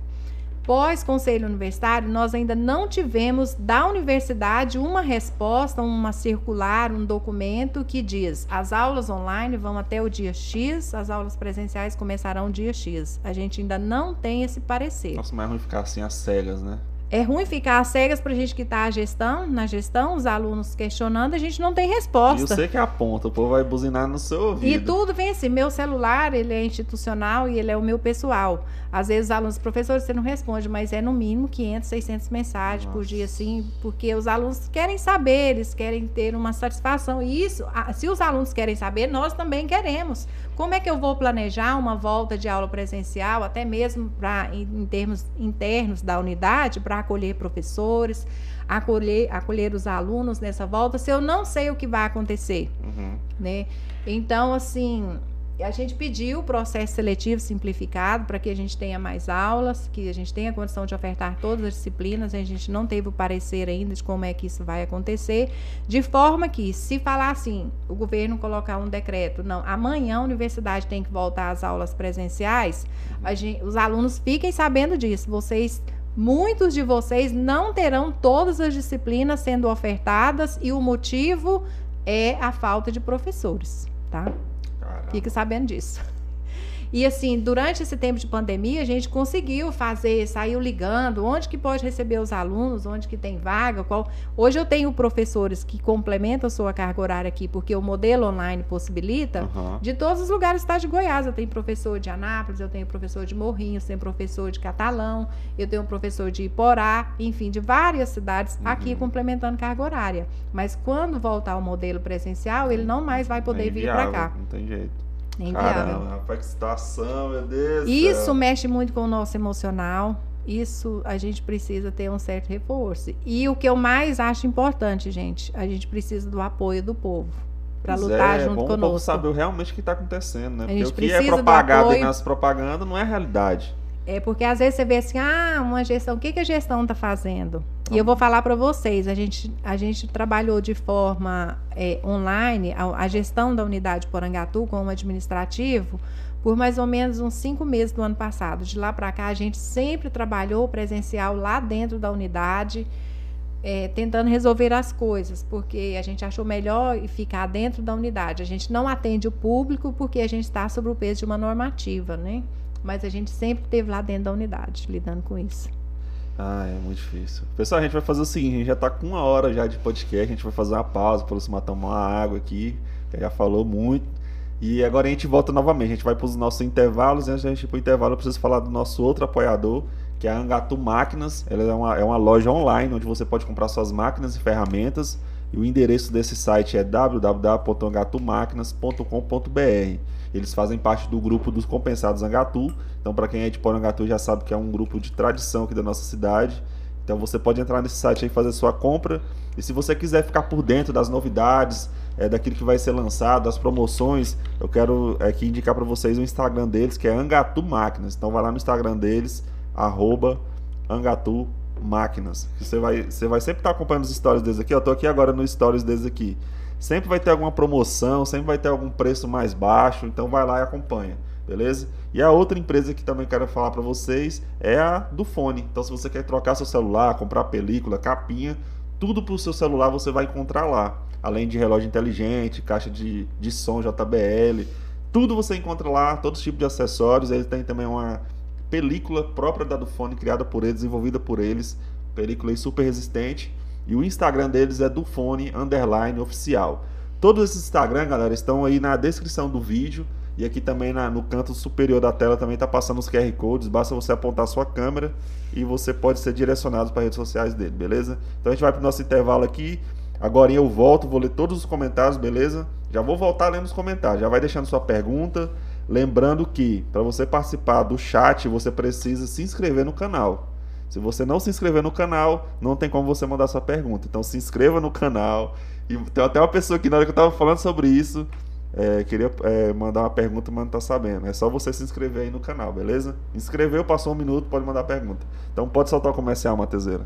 Pós Conselho Universitário, nós ainda não tivemos da universidade uma resposta, uma circular, um documento que diz: as aulas online vão até o dia X, as aulas presenciais começarão dia X. A gente ainda não tem esse parecer. Nossa, mas é ruim ficar assim às cegas, né? É ruim ficar às cegas para a gente que está gestão, na gestão, os alunos questionando, a gente não tem resposta. E você que aponta, o povo vai buzinar no seu ouvido. E tudo vem assim, meu celular, ele é institucional e ele é o meu pessoal. Às vezes os alunos, professores, você não responde, mas é no mínimo 500, 600 mensagens Nossa. por dia, assim, porque os alunos querem saber, eles querem ter uma satisfação. E isso, se os alunos querem saber, nós também queremos. Como é que eu vou planejar uma volta de aula presencial, até mesmo pra, em, em termos internos da unidade, para acolher professores, acolher, acolher os alunos nessa volta, se eu não sei o que vai acontecer? Uhum. Né? Então, assim, a gente pediu o processo seletivo simplificado para que a gente tenha mais aulas, que a gente tenha condição de ofertar todas as disciplinas. A gente não teve o parecer ainda de como é que isso vai acontecer, de forma que, se falar assim, o governo colocar um decreto, não, amanhã a universidade tem que voltar às aulas presenciais, gente, os alunos fiquem sabendo disso. Vocês muitos de vocês não terão todas as disciplinas sendo ofertadas e o motivo é a falta de professores, tá? Fique sabendo disso. E assim, durante esse tempo de pandemia, a gente conseguiu fazer, saiu ligando, onde que pode receber os alunos, onde que tem vaga, qual. Hoje eu tenho professores que complementam a sua carga horária aqui, porque o modelo online possibilita, uhum. de todos os lugares do estado de Goiás. Eu tenho professor de Anápolis, eu tenho professor de Morrinhos, tenho professor de Catalão, eu tenho professor de Iporá, enfim, de várias cidades uhum. aqui complementando carga horária. Mas quando voltar ao modelo presencial, ele não mais vai poder é vir para cá. Não tem jeito. É. Caramba, rapaz, que situação, meu Deus. Isso mexe muito com o nosso emocional. Isso a gente precisa ter um certo reforço. E o que eu mais acho importante, gente, a gente precisa do apoio do povo para lutar é, junto bom conosco. O saber realmente o que está acontecendo, né? Porque o que é propagado nas propagandas não é realidade. É porque às vezes você vê assim, ah, uma gestão, o que, que a gestão está fazendo? E eu vou falar para vocês, a gente, a gente trabalhou de forma é, online, a, a, gestão da unidade Porangatu como administrativo, por mais ou menos uns cinco meses do ano passado. De lá para cá, a gente sempre trabalhou presencial lá dentro da unidade, é, tentando resolver as coisas, porque a gente achou melhor ficar dentro da unidade. A gente não atende o público porque a gente está sob o peso de uma normativa, né? Mas a gente sempre esteve lá dentro da unidade, lidando com isso. Ah, é muito difícil. Pessoal, a gente vai fazer o seguinte, a gente já está com uma hora já de podcast, a gente vai fazer uma pausa para você tomar uma água aqui, já falou muito. E agora a gente volta novamente, a gente vai para os nossos intervalos, e antes da gente ir para o intervalo eu preciso falar do nosso outro apoiador, que é a Angatu Máquinas. Ela é uma, é uma loja online onde você pode comprar suas máquinas e ferramentas. E o endereço desse site é www.angatumáquinas.com.br. Eles fazem parte do grupo dos compensados Angatu. Então, para quem é de Porangatu já sabe que é um grupo de tradição aqui da nossa cidade. Então, você pode entrar nesse site e fazer sua compra. E se você quiser ficar por dentro das novidades, é, daquilo que vai ser lançado, das promoções, eu quero é, aqui indicar para vocês o Instagram deles, que é Angatu Máquinas. Então, vai lá no Instagram deles, arroba Angatu Máquinas. Você vai, você vai sempre estar acompanhando os stories deles aqui. Eu tô aqui agora no stories deles aqui. Sempre vai ter alguma promoção, sempre vai ter algum preço mais baixo, então vai lá e acompanha, beleza? E a outra empresa que também quero falar para vocês é a do fone. Então se você quer trocar seu celular, comprar película, capinha, tudo para o seu celular você vai encontrar lá. Além de relógio inteligente, caixa de, de som JBL, tudo você encontra lá, todo tipo de acessórios. Ele tem também uma película própria da do fone, criada por eles, desenvolvida por eles, película super resistente. E o Instagram deles é do fone underline oficial. Todos esses Instagram, galera, estão aí na descrição do vídeo. E aqui também na, no canto superior da tela também está passando os QR Codes. Basta você apontar sua câmera e você pode ser direcionado para as redes sociais dele, beleza? Então a gente vai para o nosso intervalo aqui. Agora eu volto, vou ler todos os comentários, beleza? Já vou voltar lendo os comentários. Já vai deixando sua pergunta. Lembrando que para você participar do chat, você precisa se inscrever no canal. Se você não se inscrever no canal, não tem como você mandar sua pergunta. Então se inscreva no canal. E tem até uma pessoa que na hora que eu estava falando sobre isso, é, queria é, mandar uma pergunta, mas não tá sabendo. É só você se inscrever aí no canal, beleza? Inscreveu, passou um minuto, pode mandar pergunta. Então pode soltar o comercial, Matezeira.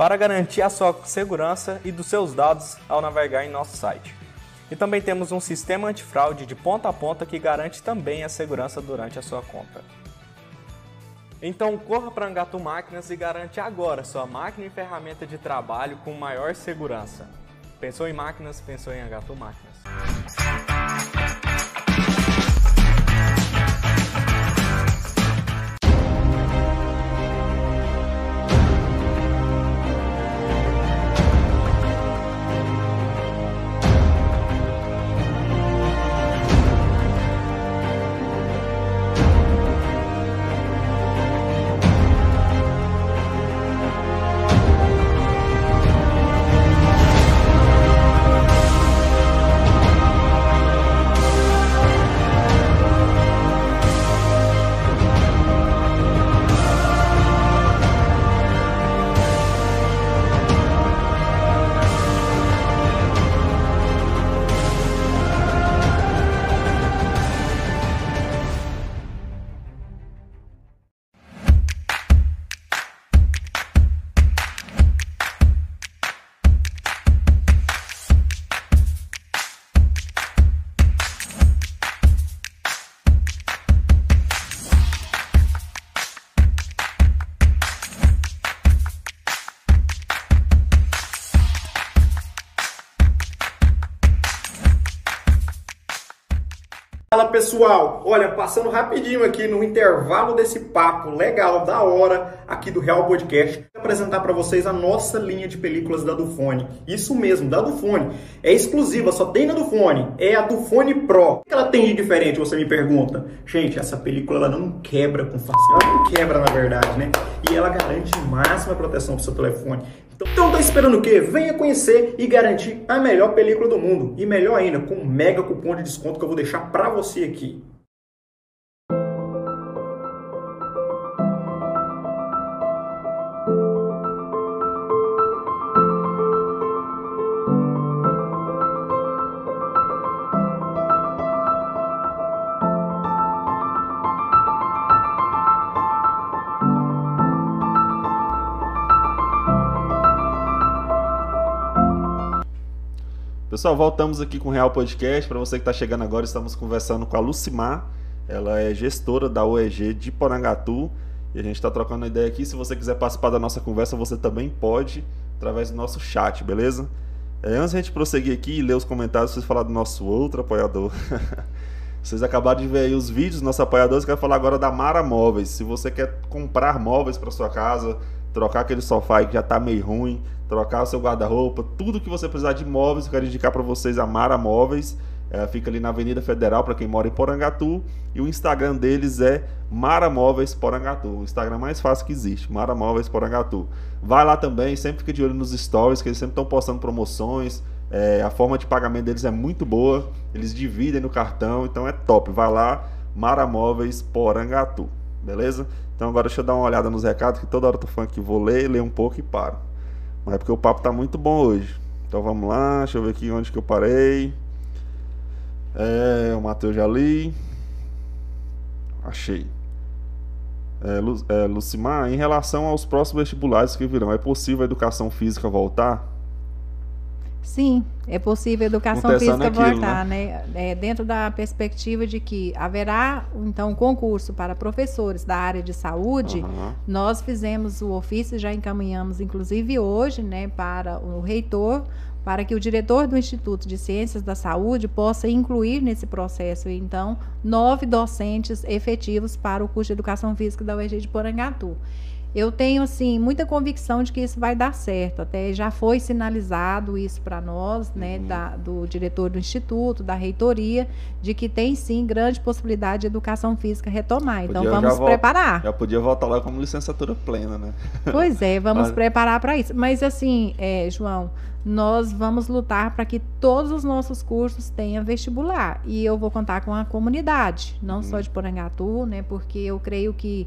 para garantir a sua segurança e dos seus dados ao navegar em nosso site. E também temos um sistema antifraude de ponta a ponta que garante também a segurança durante a sua compra. Então corra para Angatu Máquinas e garante agora sua máquina e ferramenta de trabalho com maior segurança. Pensou em máquinas? Pensou em Angatu Máquinas. Pessoal, olha, passando rapidinho aqui no intervalo desse papo legal, da hora, aqui do Real Podcast, apresentar para vocês a nossa linha de películas da Dufone. Isso mesmo, da Dufone. É exclusiva, só tem na Dufone. É a Dufone Pro. O que ela tem de diferente, você me pergunta? Gente, essa película ela não quebra com facilidade. Ela não quebra, na verdade, né? E ela garante máxima proteção pro seu telefone. Então tá esperando o quê? Venha conhecer e garantir a melhor película do mundo. E melhor ainda, com um mega cupom de desconto que eu vou deixar para você aqui. Pessoal, voltamos aqui com o Real Podcast. Para você que está chegando agora, estamos conversando com a Lucimar. Ela é gestora da OEG de Porangatu. E a gente está trocando ideia aqui. Se você quiser participar da nossa conversa, você também pode, através do nosso chat, beleza? É, antes de a gente prosseguir aqui e ler os comentários, vocês falar do nosso outro apoiador. vocês acabaram de ver aí os vídeos dos nossos apoiadores. Quero falar agora da Mara Móveis. Se você quer comprar móveis para sua casa, trocar aquele sofá que já está meio ruim, trocar o seu guarda-roupa, tudo que você precisar de móveis, eu quero indicar para vocês a Mara Móveis. Fica ali na Avenida Federal para quem mora em Porangatu. E o Instagram deles é Mara Móveis Porangatu. O Instagram mais fácil que existe, Mara Móveis Porangatu. Vai lá também, sempre fica de olho nos stories, que eles sempre estão postando promoções. É, a forma de pagamento deles é muito boa. Eles dividem no cartão, então é top. Vai lá, Mara Móveis Porangatu. Beleza? Então agora deixa eu dar uma olhada nos recados, que toda hora eu tô falando que vou ler, ler um pouco e paro. Mas é porque o papo tá muito bom hoje. Então vamos lá, deixa eu ver aqui onde que eu parei. É, o Matheus já li. Achei. É, Lu, é, Lucimar, em relação aos próximos vestibulares que virão, é possível a educação física voltar? Sim, é possível a educação física aquilo, voltar, né? né? É, dentro da perspectiva de que haverá então um concurso para professores da área de saúde, uhum. nós fizemos o ofício, já encaminhamos inclusive hoje, né, para o reitor, para que o diretor do Instituto de Ciências da Saúde possa incluir nesse processo, então, nove docentes efetivos para o curso de Educação Física da UEG de Porangatu. Eu tenho assim muita convicção de que isso vai dar certo. Até já foi sinalizado isso para nós, né, uhum. da, do diretor do instituto, da reitoria, de que tem sim grande possibilidade de educação física retomar. Então podia, vamos preparar. Já podia voltar lá como licenciatura plena, né? Pois é, vamos Mas... preparar para isso. Mas assim, é, João, nós vamos lutar para que todos os nossos cursos tenham vestibular e eu vou contar com a comunidade, não uhum. só de Porangatu, né? Porque eu creio que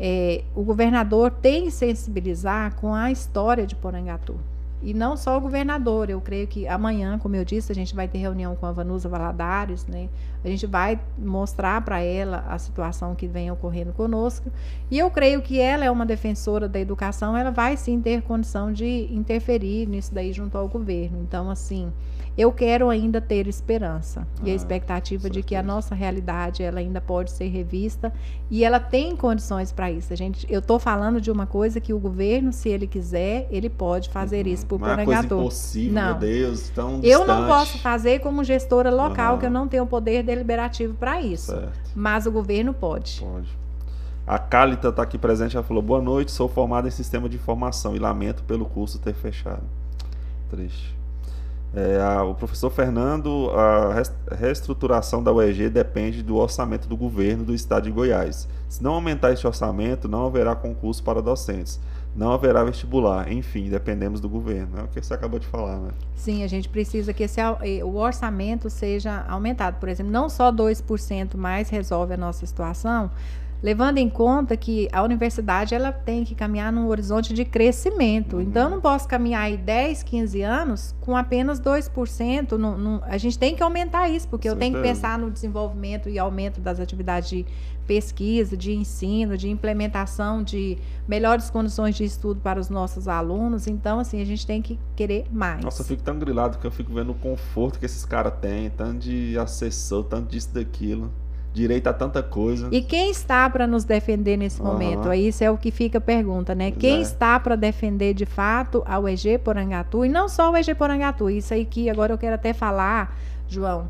é, o governador tem que sensibilizar com a história de Porangatu. E não só o governador, eu creio que amanhã, como eu disse, a gente vai ter reunião com a Vanusa Valadares, né? A gente vai mostrar para ela a situação que vem ocorrendo conosco. E eu creio que ela é uma defensora da educação, ela vai sim ter condição de interferir nisso daí junto ao governo. Então, assim, eu quero ainda ter esperança ah, e a ah, expectativa de que a nossa realidade ela ainda pode ser revista e ela tem condições para isso. A gente, eu estou falando de uma coisa que o governo, se ele quiser, ele pode fazer uhum. isso por é coisa impossível, não. meu Deus, tão Eu não posso fazer como gestora local, uhum. que eu não tenho poder deliberativo para isso. Certo. Mas o governo pode. Pode. A Cálita está aqui presente, ela falou: Boa noite, sou formada em sistema de informação e lamento pelo curso ter fechado. Triste. É, a, o professor Fernando, a reestruturação da UEG depende do orçamento do governo do estado de Goiás. Se não aumentar esse orçamento, não haverá concurso para docentes, não haverá vestibular. Enfim, dependemos do governo. É o que você acabou de falar, né? Sim, a gente precisa que esse, o orçamento seja aumentado. Por exemplo, não só 2% mais resolve a nossa situação, levando em conta que a universidade ela tem que caminhar num horizonte de crescimento. Uhum. Então, eu não posso caminhar aí 10, 15 anos com apenas 2%. No, no, a gente tem que aumentar isso, porque eu tenho que pensar no desenvolvimento e aumento das atividades de pesquisa, de ensino, de implementação de melhores condições de estudo para os nossos alunos. Então, assim, a gente tem que querer mais. Nossa, eu fico tão grilado que eu fico vendo o conforto que esses caras têm, tanto de assessor, tanto disso, daquilo direito a tanta coisa. E quem está para nos defender nesse uhum. momento? Aí isso é o que fica a pergunta, né? Quem é. está para defender de fato ao EG Porangatu e não só o EG Porangatu, isso aí que agora eu quero até falar, João,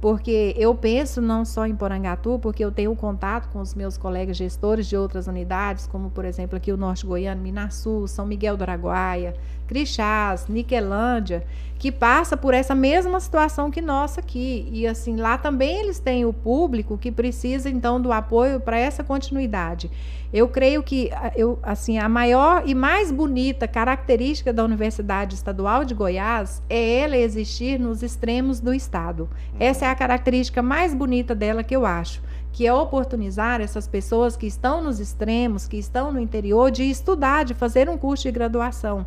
porque eu penso não só em Porangatu, porque eu tenho contato com os meus colegas gestores de outras unidades, como por exemplo aqui o Norte Goiano, Minasul, São Miguel do Araguaia, Crixás, Niquelândia, que passa por essa mesma situação que nossa aqui. E assim, lá também eles têm o público que precisa então do apoio para essa continuidade. Eu creio que eu, assim, a maior e mais bonita característica da Universidade Estadual de Goiás é ela existir nos extremos do estado. Essa é a característica mais bonita dela que eu acho que é oportunizar essas pessoas que estão nos extremos, que estão no interior, de estudar, de fazer um curso de graduação.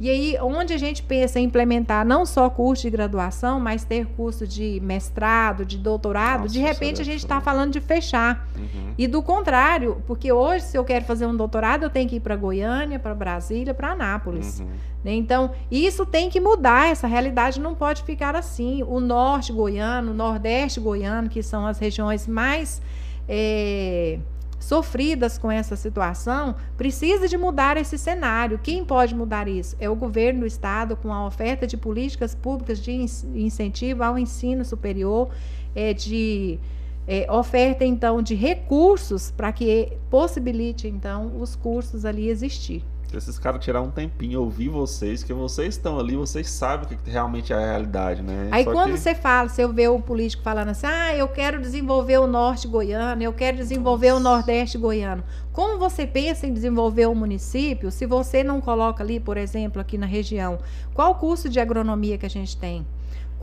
E aí, onde a gente pensa em implementar não só curso de graduação, mas ter curso de mestrado, de doutorado, Nossa, de repente a gente está falando de fechar. Uhum. E do contrário, porque hoje, se eu quero fazer um doutorado, eu tenho que ir para Goiânia, para Brasília, para Anápolis. Uhum. Né? Então, isso tem que mudar, essa realidade não pode ficar assim. O norte goiano, o nordeste goiano, que são as regiões mais. É sofridas com essa situação, precisa de mudar esse cenário. Quem pode mudar isso? É o governo do estado com a oferta de políticas públicas de incentivo ao ensino superior, é, de é, oferta então de recursos para que possibilite então os cursos ali existir esses caras tirar um tempinho, ouvir vocês, que vocês estão ali, vocês sabem o que realmente é a realidade, né? Aí Só quando que... você fala, você vê o político falando assim, ah, eu quero desenvolver o norte goiano, eu quero desenvolver Nossa. o nordeste goiano. Como você pensa em desenvolver o município se você não coloca ali, por exemplo, aqui na região, qual o curso de agronomia que a gente tem?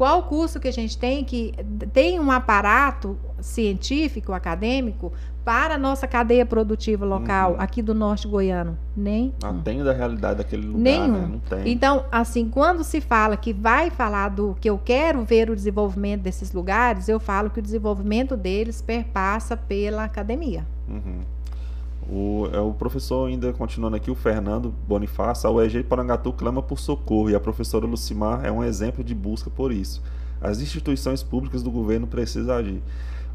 Qual o curso que a gente tem que tem um aparato científico, acadêmico, para a nossa cadeia produtiva local, uhum. aqui do norte goiano? Nem. Atende a realidade daquele lugar, Nenhum. Né? Não tem. Então, assim, quando se fala que vai falar do que eu quero ver o desenvolvimento desses lugares, eu falo que o desenvolvimento deles perpassa pela academia. Uhum. O, é o professor, ainda continuando aqui, o Fernando Bonifácio, a UEG Parangatu clama por socorro e a professora Lucimar é um exemplo de busca por isso. As instituições públicas do governo precisam agir.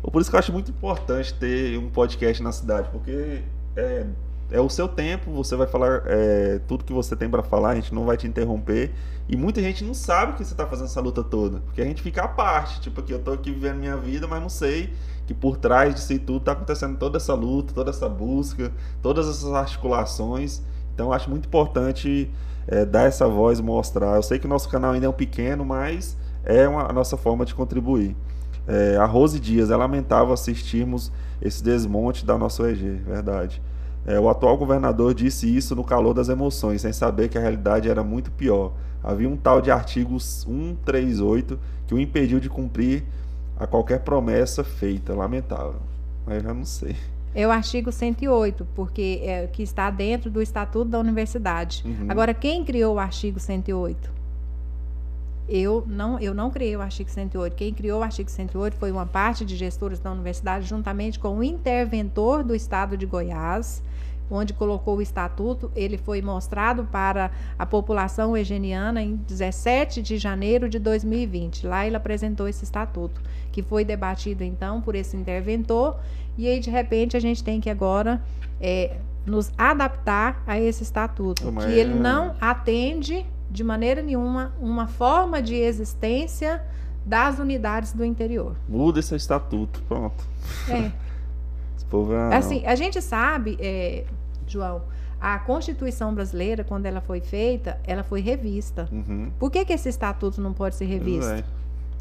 Por isso que eu acho muito importante ter um podcast na cidade, porque é, é o seu tempo, você vai falar é, tudo que você tem para falar, a gente não vai te interromper. E muita gente não sabe que você está fazendo essa luta toda, porque a gente fica à parte, tipo aqui, eu estou aqui vivendo minha vida, mas não sei que por trás disso tudo está acontecendo toda essa luta, toda essa busca, todas essas articulações. Então acho muito importante é, dar essa voz, mostrar. Eu sei que o nosso canal ainda é um pequeno, mas é uma, a nossa forma de contribuir. É, a Rose Dias, é lamentável assistirmos esse desmonte da nossa OEG, verdade. É, o atual governador disse isso no calor das emoções, sem saber que a realidade era muito pior. Havia um tal de artigo 138 que o impediu de cumprir a qualquer promessa feita. Lamentável. Mas já não sei. É o artigo 108, porque é que está dentro do Estatuto da Universidade. Uhum. Agora, quem criou o artigo 108? Eu não, eu não criei o artigo 108. Quem criou o artigo 108 foi uma parte de gestores da universidade, juntamente com o interventor do estado de Goiás, onde colocou o estatuto. Ele foi mostrado para a população egeniana em 17 de janeiro de 2020. Lá ele apresentou esse estatuto, que foi debatido então por esse interventor. E aí, de repente, a gente tem que agora é, nos adaptar a esse estatuto, Mas... que ele não atende de maneira nenhuma uma forma de existência das unidades do interior. Muda esse estatuto, pronto. É. esse povo é, assim, a gente sabe, é, João, a Constituição brasileira, quando ela foi feita, ela foi revista. Uhum. Por que, que esse estatuto não pode ser revisto?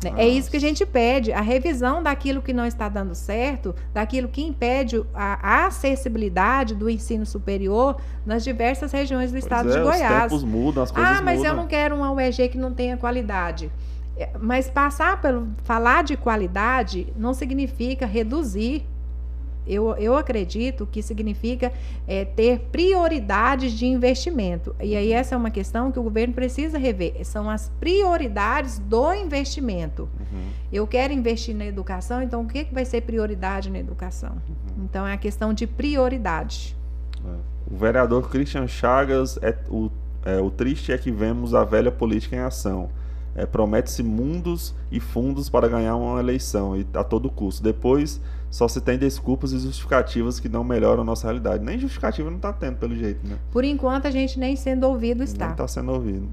É. Né? É isso que a gente pede, a revisão daquilo que não está dando certo, daquilo que impede a acessibilidade do ensino superior nas diversas regiões do pois estado é, de Goiás. Os tempos mudam, as coisas Ah, mas mudam. eu não quero uma UEG que não tenha qualidade. É, mas passar pelo falar de qualidade não significa reduzir eu, eu acredito que significa é, ter prioridades de investimento. E aí essa é uma questão que o governo precisa rever. São as prioridades do investimento. Uhum. Eu quero investir na educação, então o que, que vai ser prioridade na educação? Uhum. Então é a questão de prioridade. É. O vereador Christian Chagas, é, o, é, o triste é que vemos a velha política em ação. É, promete-se mundos e fundos para ganhar uma eleição e a todo custo. Depois só se tem desculpas e justificativas que não melhoram a nossa realidade. Nem justificativa não está tendo, pelo jeito, né? Por enquanto, a gente nem sendo ouvido está. Não está sendo ouvido.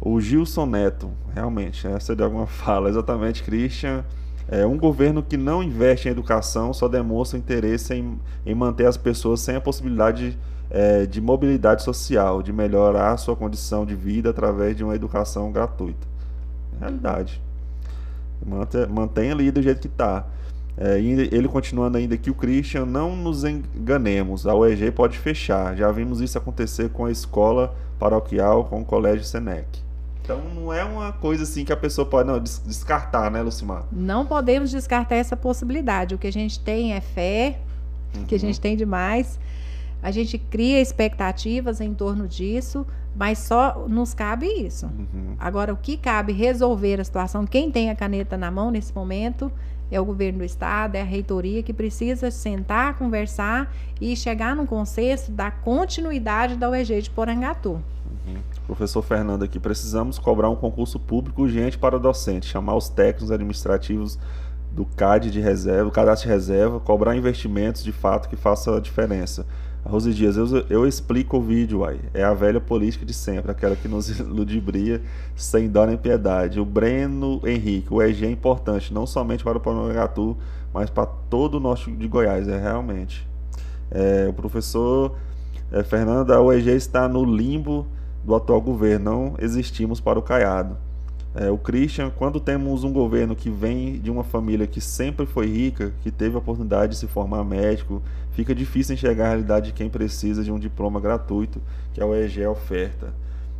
O Gilson Neto, realmente, essa é de alguma fala, exatamente, Christian. É, um governo que não investe em educação só demonstra interesse em, em manter as pessoas sem a possibilidade é, de mobilidade social, de melhorar a sua condição de vida através de uma educação gratuita. Realidade. Mantém, mantém ali do jeito que está. É, ele continuando ainda que o Christian, não nos enganemos, a UEG pode fechar. Já vimos isso acontecer com a escola paroquial, com o colégio Senec. Então não é uma coisa assim que a pessoa pode não, descartar, né, Lucimar? Não podemos descartar essa possibilidade. O que a gente tem é fé, uhum. que a gente tem demais. A gente cria expectativas em torno disso, mas só nos cabe isso. Uhum. Agora, o que cabe resolver a situação, quem tem a caneta na mão nesse momento é o governo do estado, é a reitoria que precisa sentar, conversar e chegar num consenso da continuidade da UEG de Porangatu. Uhum. Professor Fernando aqui, precisamos cobrar um concurso público urgente para docente, chamar os técnicos administrativos do CAD de reserva, cadastro de reserva, cobrar investimentos de fato que faça a diferença. Rose Dias, eu, eu explico o vídeo, uai. É a velha política de sempre, aquela que nos ludibria sem dó nem piedade. O Breno Henrique, o EG é importante, não somente para o Panogatu, mas para todo o norte de Goiás, é realmente. É, o professor é, Fernando, o EG está no limbo do atual governo, não existimos para o Caiado. É, o Christian, quando temos um governo que vem de uma família que sempre foi rica, que teve a oportunidade de se formar médico, fica difícil enxergar a realidade de quem precisa de um diploma gratuito, que é o EG oferta.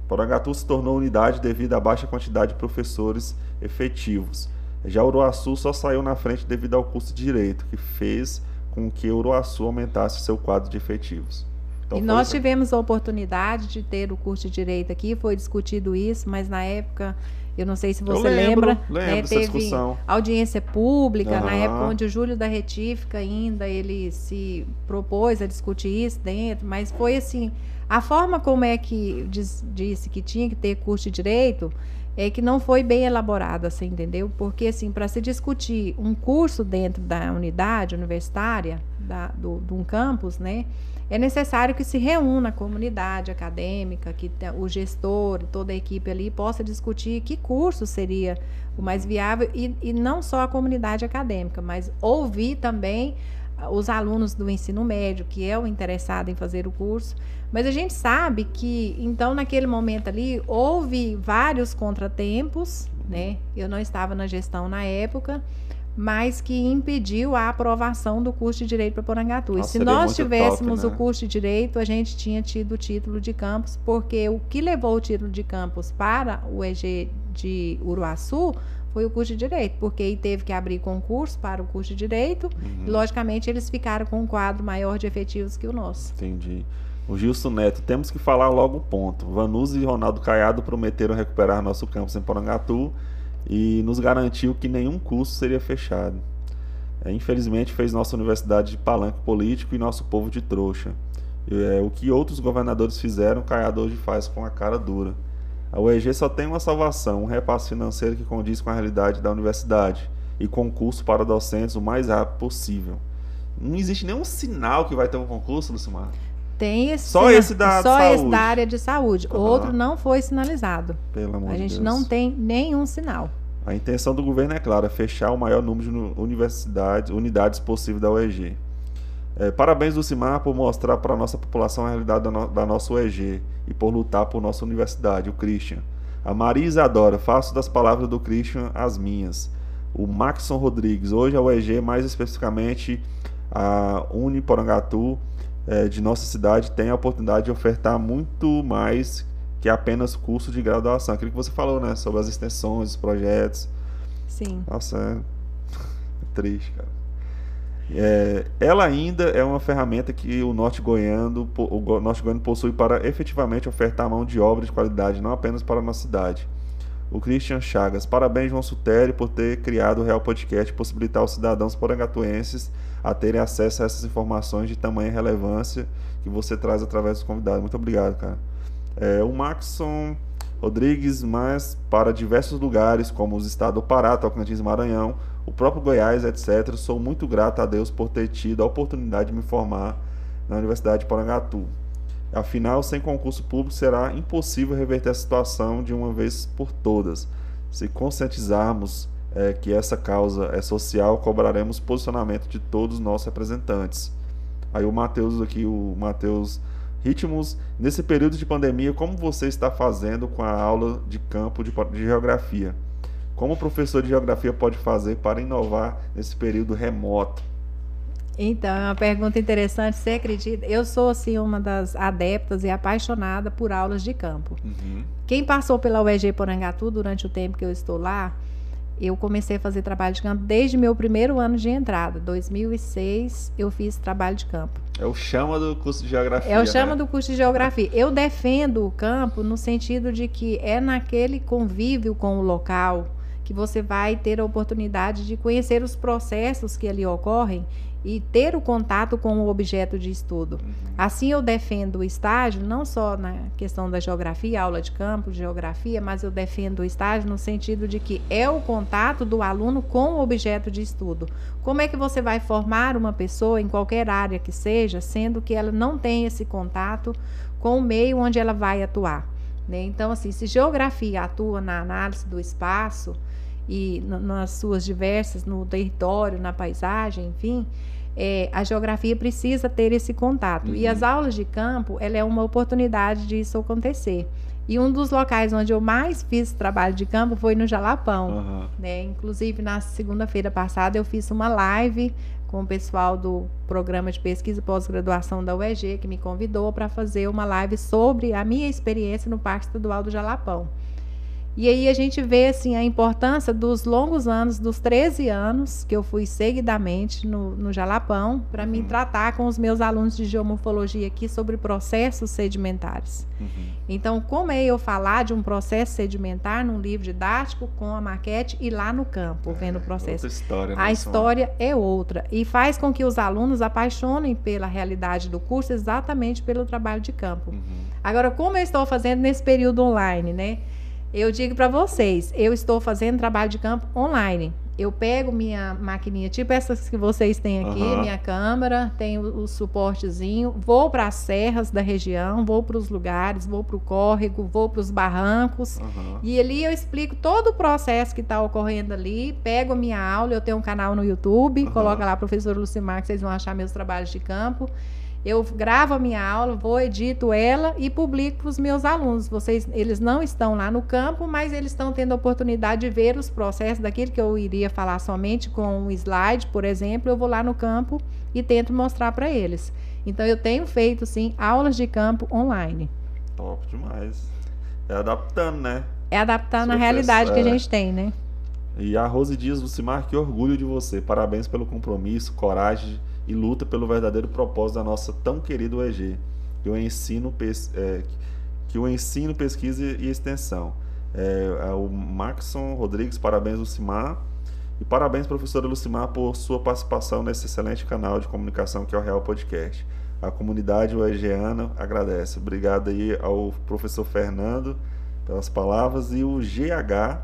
Porangatu se tornou unidade devido à baixa quantidade de professores efetivos. Já Uruaçu só saiu na frente devido ao curso de direito, que fez com que Uruaçu aumentasse seu quadro de efetivos. Então, e nós tivemos a oportunidade de ter o curso de direito aqui, foi discutido isso, mas na época eu não sei se você lembro, lembra, lembro né, teve discussão. audiência pública, uhum. na época onde o Júlio da Retífica ainda ele se propôs a discutir isso dentro, mas foi assim, a forma como é que diz, disse que tinha que ter curso de direito é que não foi bem elaborada, você entendeu? Porque assim, para se discutir um curso dentro da unidade universitária, da, do, de um campus, né? É necessário que se reúna a comunidade acadêmica, que o gestor, toda a equipe ali possa discutir que curso seria o mais viável e, e não só a comunidade acadêmica, mas ouvir também os alunos do ensino médio, que é o interessado em fazer o curso. Mas a gente sabe que, então, naquele momento ali, houve vários contratempos, né? Eu não estava na gestão na época, mas que impediu a aprovação do curso de Direito para Porangatu. E se nós tivéssemos top, né? o curso de Direito, a gente tinha tido o título de campus, porque o que levou o título de campus para o EG de Uruaçu foi o curso de Direito, porque aí teve que abrir concurso para o curso de Direito, uhum. e logicamente eles ficaram com um quadro maior de efetivos que o nosso. Entendi. O Gilson Neto, temos que falar logo o ponto. Vanusa e Ronaldo Caiado prometeram recuperar nosso campus em Porangatu, e nos garantiu que nenhum curso seria fechado. É, infelizmente fez nossa universidade de palanque político e nosso povo de trouxa. É, o que outros governadores fizeram, Caiado hoje faz com a cara dura. A UEG só tem uma salvação, um repasse financeiro que condiz com a realidade da universidade e concurso para docentes o mais rápido possível. Não existe nenhum sinal que vai ter um concurso, Lucimar. Tem esse só esse da só saúde. esse da área de saúde. Uhum. Outro não foi sinalizado. Pelo amor A gente Deus. não tem nenhum sinal. A intenção do governo é clara, fechar o maior número de universidades, unidades possível da UEG. É, parabéns do CIMAR por mostrar para a nossa população a realidade da, no, da, nossa UEG e por lutar por nossa universidade, o Christian. A Maria Isadora, faço das palavras do Christian as minhas. O Maxon Rodrigues, hoje a UEG, mais especificamente a Uniporangatu, é, de nossa cidade tem a oportunidade de ofertar muito mais que apenas curso de graduação. Aquilo que você falou, né? Sobre as extensões, os projetos. Sim. Nossa, é, é triste, cara. É, ela ainda é uma ferramenta que o norte goiano, o norte goiano possui para efetivamente ofertar mão de obra de qualidade, não apenas para a nossa cidade. O Christian Chagas, parabéns João Sutério por ter criado o Real Podcast e possibilitar aos cidadãos porangatuenses a terem acesso a essas informações de tamanha relevância que você traz através dos convidados. Muito obrigado, cara. É, o Maxon Rodrigues, mas para diversos lugares, como os estados do Pará, Tocantins Maranhão, o próprio Goiás, etc. Sou muito grato a Deus por ter tido a oportunidade de me formar na Universidade de Porangatu. Afinal, sem concurso público será impossível reverter a situação de uma vez por todas. Se conscientizarmos é, que essa causa é social, cobraremos posicionamento de todos os nossos representantes. Aí o Matheus aqui, o Matheus Ritmos, nesse período de pandemia, como você está fazendo com a aula de campo de, de geografia? Como o professor de geografia pode fazer para inovar nesse período remoto? Então, é uma pergunta interessante. Você acredita? Eu sou, assim, uma das adeptas e apaixonada por aulas de campo. Uhum. Quem passou pela UEG Porangatu durante o tempo que eu estou lá, eu comecei a fazer trabalho de campo desde meu primeiro ano de entrada. 2006, eu fiz trabalho de campo. É o chama do curso de geografia. É o chama né? do curso de geografia. Eu defendo o campo no sentido de que é naquele convívio com o local que você vai ter a oportunidade de conhecer os processos que ali ocorrem e ter o contato com o objeto de estudo. Uhum. Assim eu defendo o estágio, não só na questão da geografia, aula de campo, geografia, mas eu defendo o estágio no sentido de que é o contato do aluno com o objeto de estudo. Como é que você vai formar uma pessoa em qualquer área que seja, sendo que ela não tem esse contato com o meio onde ela vai atuar? Né? Então, assim, se geografia atua na análise do espaço e nas suas diversas, no território, na paisagem, enfim, é, a geografia precisa ter esse contato. Uhum. E as aulas de campo, ela é uma oportunidade disso acontecer. E um dos locais onde eu mais fiz trabalho de campo foi no Jalapão. Uhum. Né? Inclusive, na segunda-feira passada, eu fiz uma live com o pessoal do programa de pesquisa e pós-graduação da UEG, que me convidou para fazer uma live sobre a minha experiência no Parque Estadual do Jalapão. E aí a gente vê assim a importância dos longos anos, dos 13 anos que eu fui seguidamente no, no Jalapão, para uhum. me tratar com os meus alunos de geomorfologia aqui sobre processos sedimentares. Uhum. Então, como é eu falar de um processo sedimentar num livro didático com a maquete e lá no campo, é, vendo o processo? Outra história, né, a história é outra. E faz com que os alunos apaixonem pela realidade do curso exatamente pelo trabalho de campo. Uhum. Agora, como eu estou fazendo nesse período online, né? Eu digo para vocês, eu estou fazendo trabalho de campo online. Eu pego minha maquininha, tipo essas que vocês têm aqui, uhum. minha câmera, tenho o suportezinho, vou para as serras da região, vou para os lugares, vou para o córrego, vou para os barrancos. Uhum. E ali eu explico todo o processo que está ocorrendo ali, pego a minha aula, eu tenho um canal no YouTube, uhum. coloca lá professor Lucimar, que vocês vão achar meus trabalhos de campo. Eu gravo a minha aula, vou edito ela e publico para os meus alunos. Vocês, eles não estão lá no campo, mas eles estão tendo a oportunidade de ver os processos daquilo que eu iria falar somente com um slide, por exemplo. Eu vou lá no campo e tento mostrar para eles. Então eu tenho feito sim aulas de campo online. Top demais. É adaptando, né? É adaptando a realidade é... que a é. gente tem, né? E a Rose Dias Lucimar, que orgulho de você. Parabéns pelo compromisso, coragem e luta pelo verdadeiro propósito da nossa tão querida UEG, que o ensino, é, que o ensino pesquisa e extensão. É, é o Maxon Rodrigues, parabéns, Lucimar. E parabéns, professora Lucimar, por sua participação nesse excelente canal de comunicação que é o Real Podcast. A comunidade UEGiana agradece. Obrigado aí ao professor Fernando pelas palavras e o GH.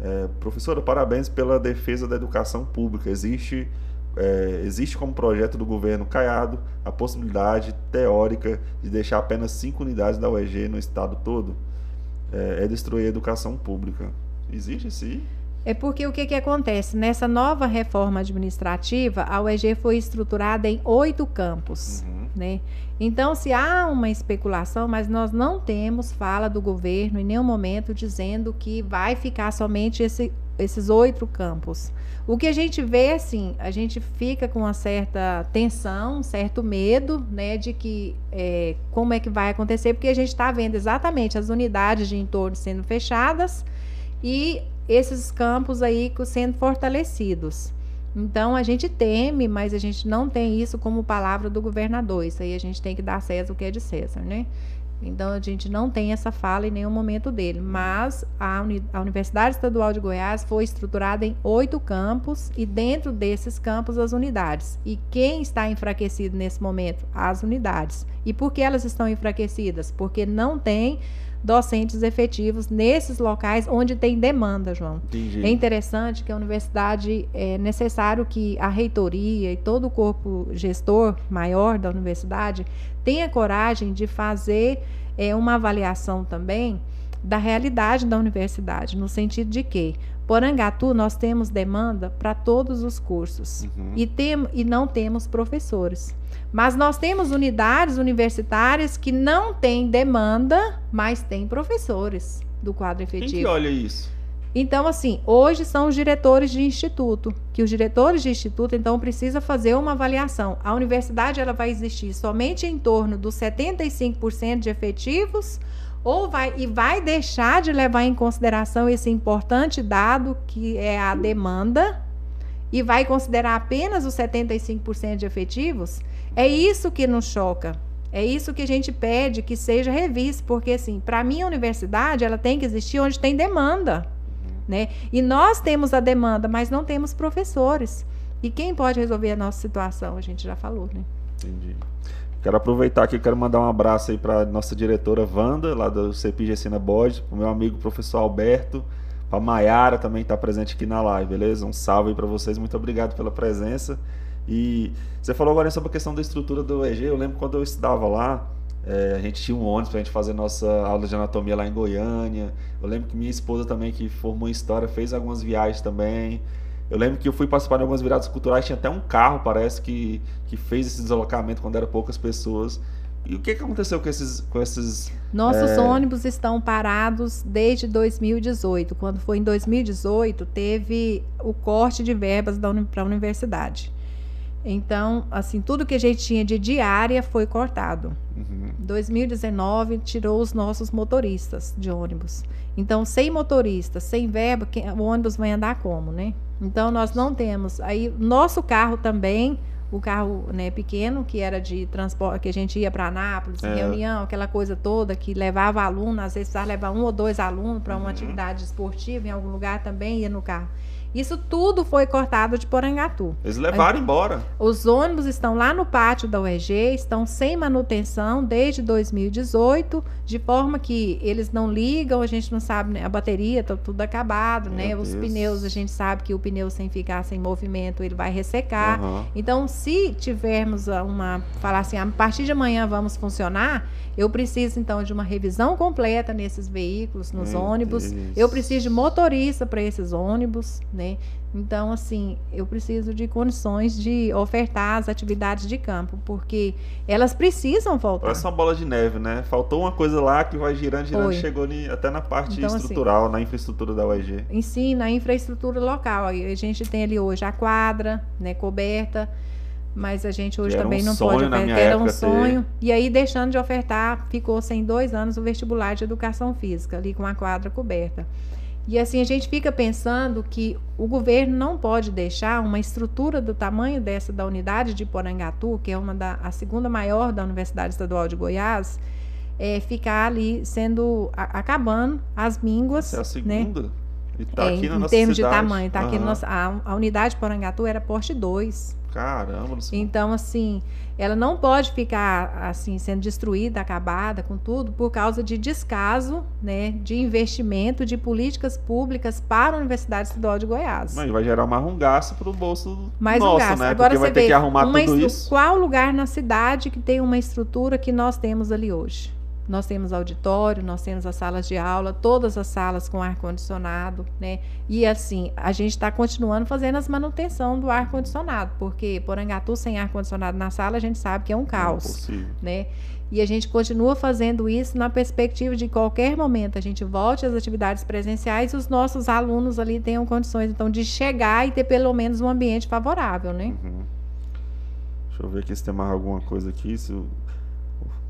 É, professora, parabéns pela defesa da educação pública. Existe é, existe como projeto do governo Caiado a possibilidade teórica de deixar apenas cinco unidades da UEG no estado todo? É, é destruir a educação pública. Existe sim? É porque o que, que acontece? Nessa nova reforma administrativa, a UEG foi estruturada em oito campos. Uhum. Né? Então, se há uma especulação, mas nós não temos fala do governo em nenhum momento dizendo que vai ficar somente esse, esses oito campos. O que a gente vê, assim, a gente fica com uma certa tensão, um certo medo, né, de que é, como é que vai acontecer, porque a gente está vendo exatamente as unidades de entorno sendo fechadas e esses campos aí sendo fortalecidos. Então a gente teme, mas a gente não tem isso como palavra do governador. Isso aí a gente tem que dar César o que é de César, né? Então a gente não tem essa fala em nenhum momento dele. Mas a, Uni a Universidade Estadual de Goiás foi estruturada em oito campos e dentro desses campos as unidades. E quem está enfraquecido nesse momento? As unidades. E por que elas estão enfraquecidas? Porque não tem docentes efetivos nesses locais onde tem demanda, João. Entendi. É interessante que a universidade é necessário que a reitoria e todo o corpo gestor maior da universidade tenha coragem de fazer é, uma avaliação também da realidade da universidade, no sentido de que Porangatu, nós temos demanda para todos os cursos Uhum. e, tem, e não temos professores. Mas nós temos unidades universitárias que não têm demanda, mas têm professores do quadro Quem efetivo. que olha isso? Então, assim, hoje são os diretores de instituto, que os diretores de instituto, então, precisa fazer uma avaliação. A universidade, ela vai existir somente em torno dos 75% de efetivos ou vai, e vai deixar de levar em consideração esse importante dado, que é a demanda, e vai considerar apenas os 75% de efetivos? É isso que nos choca. É isso que a gente pede que seja revisto, porque assim, para mim a universidade, ela tem que existir onde tem demanda, né? E nós temos a demanda, mas não temos professores. E quem pode resolver a nossa situação? A gente já falou, né? Entendi. Quero aproveitar aqui, quero mandar um abraço aí para nossa diretora Wanda, lá do CEPI Gessina Borges, para meu amigo professor Alberto, para Maiara também está presente aqui na live, beleza? Um salve aí para vocês, muito obrigado pela presença. E você falou agora sobre a questão da estrutura do EG, eu lembro quando eu estudava lá, é, a gente tinha um ônibus para a gente fazer nossa aula de anatomia lá em Goiânia. Eu lembro que minha esposa também, que formou em História, fez algumas viagens também. Eu lembro que eu fui participar de algumas viradas culturais, tinha até um carro, parece, que, que fez esse deslocamento quando eram poucas pessoas. E o que, que aconteceu com esses. Com esses Nossos É. ônibus estão parados desde 2018. Quando foi em 2018, teve o corte de verbas para a universidade. Então, assim, tudo que a gente tinha de diária foi cortado. Uhum. 2019 tirou os nossos motoristas de ônibus. Então, sem motorista, sem verba, quem- o ônibus vai andar como, né? Então, nós não temos. Aí, nosso carro também, o carro né, pequeno, que era de transporte, que a gente ia para Anápolis, É. reunião, aquela coisa toda, que levava aluno, às vezes precisava levar um ou dois alunos para uma Uhum. atividade esportiva em algum lugar também, ia no carro. Isso tudo foi cortado de Porangatu. Eles levaram embora. Os ônibus estão lá no pátio da UEG, estão sem manutenção desde 2018, de forma que eles não ligam, a gente não sabe, né, a bateria está tudo acabado, Meu né? Os Deus. pneus, a gente sabe que o pneu sem ficar sem movimento, ele vai ressecar. Aham. Então, se tivermos a- uma, falar assim, a partir de amanhã vamos funcionar, eu preciso então de uma revisão completa nesses veículos, nos Meu ônibus. Deus. Eu preciso de motorista para esses ônibus, né? Então, assim, eu preciso de condições de ofertar as atividades de campo, porque elas precisam voltar. Parece uma bola de neve, né? Faltou uma coisa lá que vai girando, girando, Foi. chegou até na parte Então, assim, estrutural, na infraestrutura da UEG. em si, na infraestrutura local. A gente tem ali hoje a quadra, né, coberta, mas a gente hoje era também um não sonho pode ofertar. Era um época ter. sonho. E aí, deixando de ofertar, ficou sem dois anos o vestibular de educação física, ali com a quadra coberta. E assim, a gente fica pensando que o governo não pode deixar uma estrutura do tamanho dessa da unidade de Porangatu, que é uma da, a segunda maior da Universidade Estadual de Goiás, é, ficar ali sendo a- acabando as mínguas, Essa é a né? E tá É, aqui na em nossa termos cidade. de tamanho, tá aqui no Aham. nosso, a, a unidade de Porangatu era porte 2. Caramba, não sei. Então, assim, ela não pode ficar assim sendo destruída, acabada com tudo, por causa de descaso, né, de investimento de políticas públicas para a Universidade Estadual de Goiás. Mas vai gerar mais um gasto pro bolso Mais nosso, um gasto. né? Agora Porque vai ter vê que arrumar uma tudo isso. qual lugar na cidade que tem uma estrutura que nós temos ali hoje? Nós temos auditório, nós temos as salas de aula, todas as salas com ar-condicionado, né? E assim, a gente está continuando fazendo as manutenção do ar-condicionado, porque Porangatu sem ar-condicionado na sala, a gente sabe que é um é caos possível. né? E a gente continua fazendo isso na perspectiva de qualquer momento a gente volte às atividades presenciais e os nossos alunos ali tenham condições então de chegar e ter pelo menos um ambiente favorável, né? Uhum. Deixa eu ver aqui se tem mais alguma coisa aqui. Se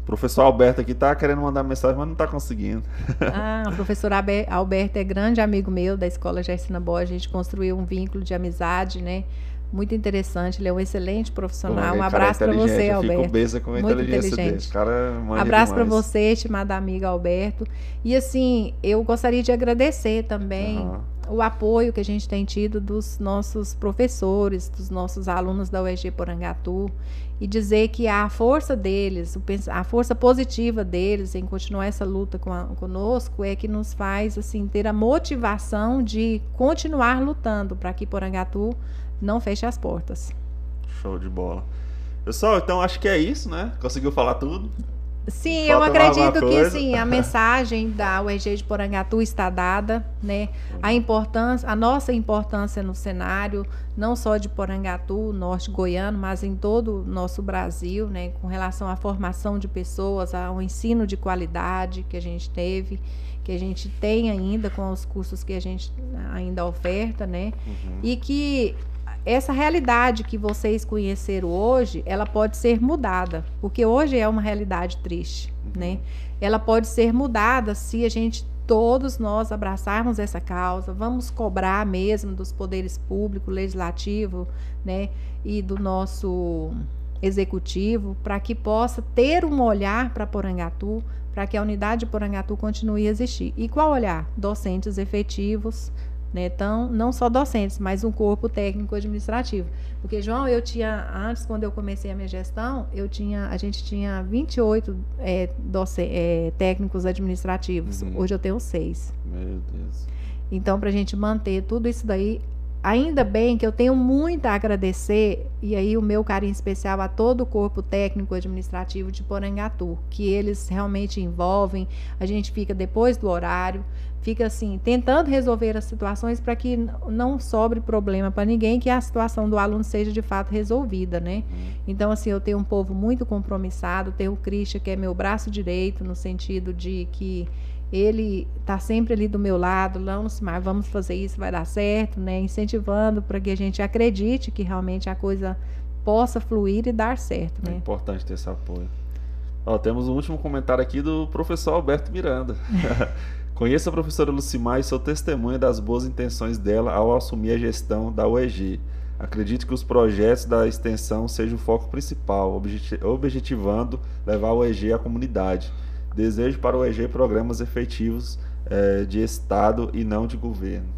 o professor Alberto aqui tá querendo mandar mensagem, mas não tá conseguindo. Ah, o professor Alberto é grande amigo meu da escola Gersina Borges, a gente construiu um vínculo de amizade, né? Muito interessante, ele é um excelente profissional. Pô, Um cara abraço para você, eu Fico Alberto. besa com a Muito inteligência dele. inteligente. O cara Abraço para você, estimada amiga Alberto. E assim, eu gostaria de agradecer também Aham. o apoio que a gente tem tido dos nossos professores, dos nossos alunos da UEG Porangatu e dizer que a força deles, a força positiva deles em continuar essa luta com a- conosco é que nos faz assim ter a motivação de continuar lutando para que Porangatu não feche as portas. Show de bola. Pessoal, então acho que é isso, né? Conseguiu falar tudo? Sim, eu acredito que sim, a mensagem da UEG de Porangatu está dada, né? A importância, a nossa importância no cenário, não só de Porangatu, norte goiano, mas em todo o nosso Brasil, né, com relação à formação de pessoas, ao ensino de qualidade que a gente teve, que a gente tem ainda com os cursos que a gente ainda oferta, né? Uhum. E que essa realidade que vocês conheceram hoje, ela pode ser mudada, porque hoje é uma realidade triste, uhum. né? Ela pode ser mudada se a gente todos nós abraçarmos essa causa, vamos cobrar mesmo dos poderes público, legislativo, né, e do nosso executivo, para que possa ter um olhar para Porangatu, para que a unidade de Porangatu continue a existir. E qual olhar? Docentes efetivos, né? Então, não só docentes, mas um corpo técnico administrativo. Porque, João, eu tinha, antes, quando eu comecei a minha gestão, eu tinha, a gente tinha 28 é, é, técnicos administrativos. Uhum. Hoje eu tenho seis. Meu Deus. Então, para a gente manter tudo isso daí, ainda bem que eu tenho muito a agradecer, e aí o meu carinho especial a todo o corpo técnico administrativo de Porangatu, que eles realmente envolvem, a gente fica depois do horário, fica assim, tentando resolver as situações para que não sobre problema para ninguém, que a situação do aluno seja de fato resolvida, né? Uhum. Então, assim, eu tenho um povo muito compromissado, tenho o Christian, que é meu braço direito, no sentido de que ele está sempre ali do meu lado, vamos, mas vamos fazer isso, vai dar certo, né? Incentivando para que a gente acredite que realmente a coisa possa fluir e dar certo, é né? É importante ter esse apoio. Ó, temos um último comentário aqui do professor Alberto Miranda. Conheço a professora Lucimar e sou testemunha das boas intenções dela ao assumir a gestão da UEG. Acredito que os projetos da extensão sejam o foco principal, objetivando levar a UEG à comunidade. Desejo para o UEG programas efetivos eh, de Estado e não de governo.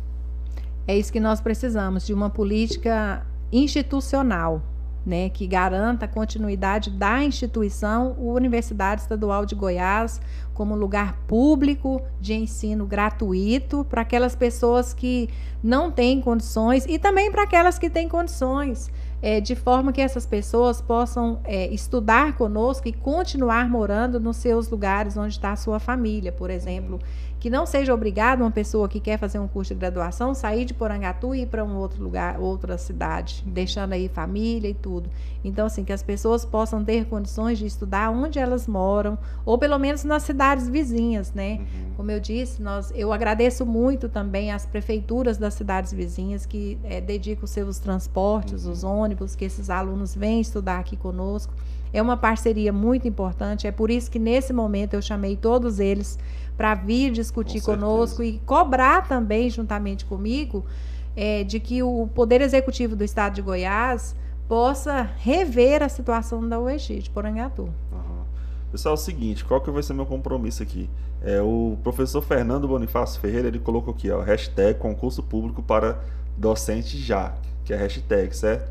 É isso que nós precisamos, de uma política institucional né, que garanta a continuidade da instituição Universidade Estadual de Goiás como lugar público de ensino gratuito para aquelas pessoas que não têm condições e também para aquelas que têm condições, é, de forma que essas pessoas possam é, estudar conosco e continuar morando nos seus lugares onde está a sua família, por exemplo que não seja obrigado uma pessoa que quer fazer um curso de graduação sair de Porangatu e ir para um outro lugar, outra cidade, deixando aí família e tudo. Então, assim, que as pessoas possam ter condições de estudar onde elas moram, ou pelo menos nas cidades vizinhas, né? Uhum. Como eu disse, nós, eu agradeço muito também às prefeituras das cidades vizinhas que é, dedicam seus transportes, uhum. os ônibus, que esses alunos vêm estudar aqui conosco. É uma parceria muito importante, é por isso que nesse momento eu chamei todos eles para vir discutir Com conosco certeza. e cobrar também, juntamente comigo, é, de que o Poder Executivo do Estado de Goiás possa rever a situação da UEG de Porangatu. Uhum. Pessoal, é o seguinte, qual que vai ser meu compromisso aqui? É, o professor Fernando Bonifácio Ferreira, ele colocou aqui, ó, hashtag concurso público para docente já, que é hashtag, certo?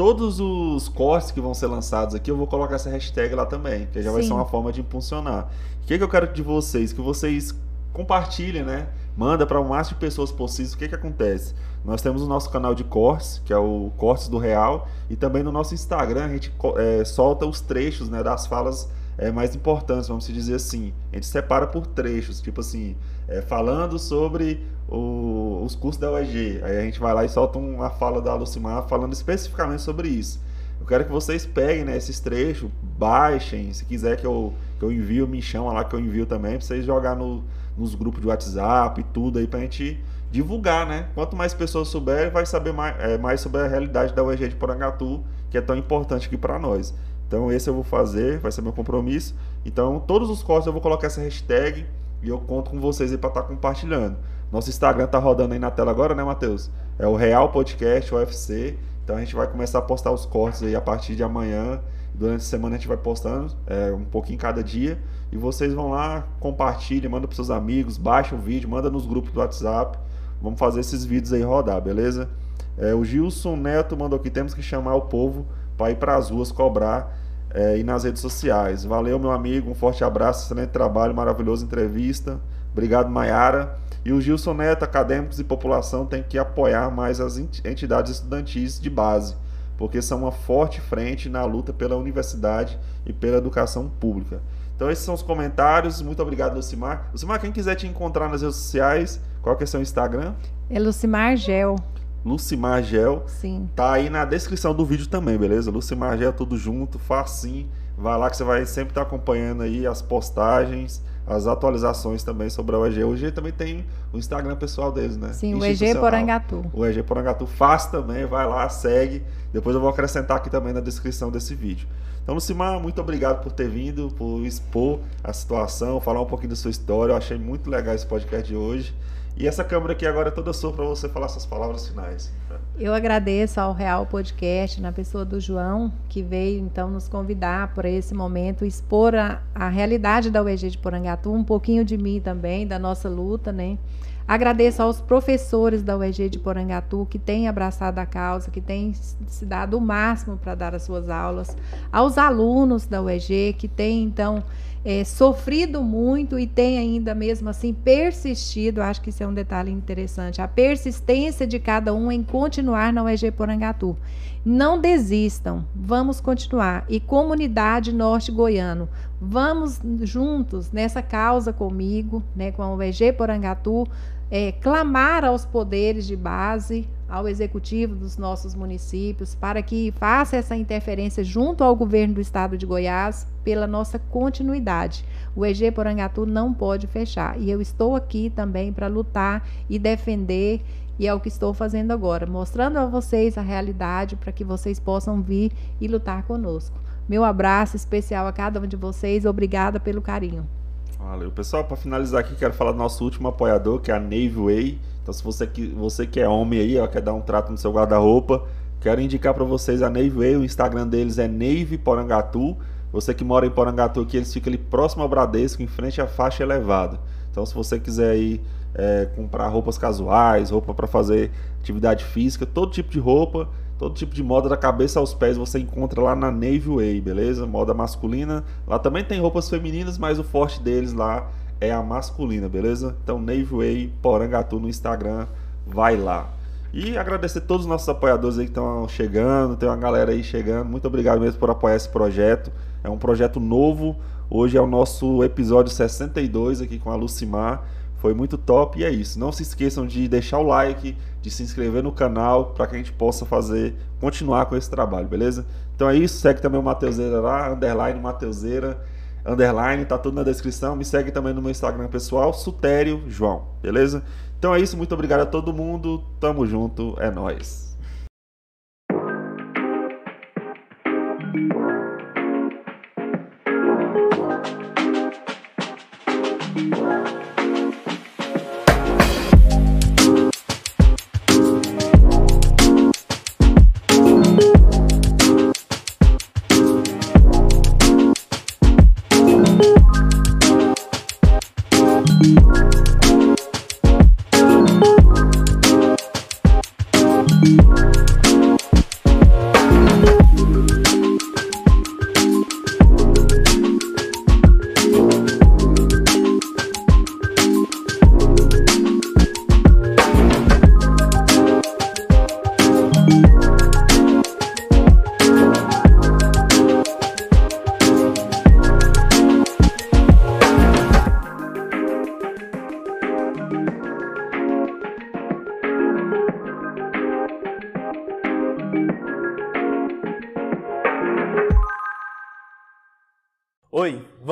Todos os cortes que vão ser lançados aqui, eu vou colocar essa hashtag lá também, que já Sim. vai ser uma forma de impulsionar que, que eu quero de vocês? Que vocês compartilhem, né? Manda para o máximo de pessoas possível. O que, que acontece? Nós temos o nosso canal de cortes, que é o Cortes do Real, e também no nosso Instagram a gente é, solta os trechos né, das falas é, mais importantes, vamos dizer assim. A gente separa por trechos, tipo assim, é, falando sobre o, os cursos da UEG. Aí a gente vai lá e solta uma fala da Lucimar falando especificamente sobre isso. Eu quero que vocês peguem né, esses trechos, baixem, se quiser que eu que eu envio, me chama lá que eu envio também, pra vocês jogar no, nos grupos de WhatsApp e tudo aí pra gente divulgar, né? Quanto mais pessoas souberem, vai saber mais, é, mais sobre a realidade da UEG de Porangatu, que é tão importante aqui para nós. Então esse eu vou fazer, vai ser meu compromisso. Então todos os cortes eu vou colocar essa hashtag e eu conto com vocês aí para estar tá compartilhando. Nosso Instagram tá rodando aí na tela agora, né, Matheus? É o Real Podcast UFC. Então a gente vai começar a postar os cortes aí a partir de amanhã Durante a semana a gente vai postando é, um pouquinho cada dia. E vocês vão lá, compartilhem, manda para seus amigos, baixa o vídeo, manda nos grupos do WhatsApp. Vamos fazer esses vídeos aí rodar, beleza? É, o Gilson Neto mandou aqui: temos que chamar o povo para ir para as ruas cobrar é, e nas redes sociais. Valeu, meu amigo, um forte abraço, excelente trabalho, maravilhosa entrevista. Obrigado, Maiara. E o Gilson Neto, acadêmicos e população, tem que apoiar mais as entidades estudantis de base porque são uma forte frente na luta pela universidade e pela educação pública. Então esses são os comentários. Muito obrigado, Lucimar. Lucimar, quem quiser te encontrar nas redes sociais, qual que é seu Instagram? É Lucimar Gel. Lucimar Gel. Sim. Tá aí na descrição do vídeo também, beleza? Lucimar Gel, tudo junto, facinho. Vai lá que você vai sempre estar acompanhando aí as postagens, as atualizações também sobre a UEG. O EG também tem o Instagram pessoal deles, né? Sim, o EG Porangatu. O EG Porangatu faz também, vai lá, segue. Depois eu vou acrescentar aqui também na descrição desse vídeo. Então, Lucimar, muito obrigado por ter vindo, por expor a situação, falar um pouquinho da sua história. Eu achei muito legal esse podcast de hoje. E essa câmera aqui agora é toda sua para você falar suas palavras finais. Eu agradeço ao Real Podcast, na pessoa do João, que veio então nos convidar para esse momento, expor a, a realidade da UEG de Porangatu, um pouquinho de mim também, da nossa luta, né? Agradeço aos professores da UEG de Porangatu que têm abraçado a causa, que têm se dado o máximo para dar as suas aulas, aos alunos da UEG que têm então é, sofrido muito e tem ainda mesmo assim persistido, acho que isso é um detalhe interessante, a persistência de cada um em continuar na UEG Porangatu. Não desistam, vamos continuar. E comunidade norte goiano, vamos juntos nessa causa comigo, né, com a UEG Porangatu, é, clamar aos poderes de base, ao executivo dos nossos municípios, para que faça essa interferência junto ao governo do estado de Goiás pela nossa continuidade. O EG Porangatu não pode fechar. E eu estou aqui também para lutar e defender, e é o que estou fazendo agora, mostrando a vocês a realidade para que vocês possam vir e lutar conosco. Meu abraço especial a cada um de vocês, obrigada pelo carinho. Valeu. Pessoal, para finalizar aqui, quero falar do nosso último apoiador, que é a Navy Way. Então, se você que, você que é homem aí, ó, quer dar um trato no seu guarda-roupa, quero indicar para vocês a Navy Way. O Instagram deles é Navy Porangatu. Você que mora em Porangatu aqui, eles ficam ali próximo ao Bradesco, em frente à faixa elevada. Então, se você quiser aí é, comprar roupas casuais, roupa para fazer atividade física, todo tipo de roupa, todo tipo de moda da cabeça aos pés você encontra lá na Navy Way, beleza? Moda masculina. Lá também tem roupas femininas, mas o forte deles lá é a masculina, beleza? Então Navy Way, Porangatu no Instagram, vai lá. E agradecer a todos os nossos apoiadores aí que estão chegando, tem uma galera aí chegando. Muito obrigado mesmo por apoiar esse projeto. É um projeto novo. Hoje é o nosso episódio 62 aqui com a Lucimar. Foi muito top e é isso. Não se esqueçam de deixar o like, de se inscrever no canal para que a gente possa fazer, continuar com esse trabalho, beleza? Então é isso. Segue também o Mateuseira lá, underline Mateuseira, underline, tá tudo na descrição. Me segue também no meu Instagram pessoal, Sutério João, beleza? Então é isso. Muito obrigado a todo mundo. Tamo junto. É nóis.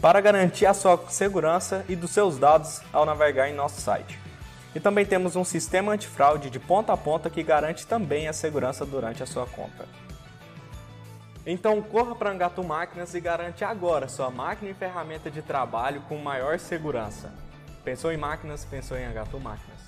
para garantir a sua segurança e dos seus dados ao navegar em nosso site. E também temos um sistema antifraude de ponta a ponta que garante também a segurança durante a sua compra. Então corra para Angatu Máquinas e garante agora sua máquina e ferramenta de trabalho com maior segurança. Pensou em máquinas, pensou em Angatu Máquinas.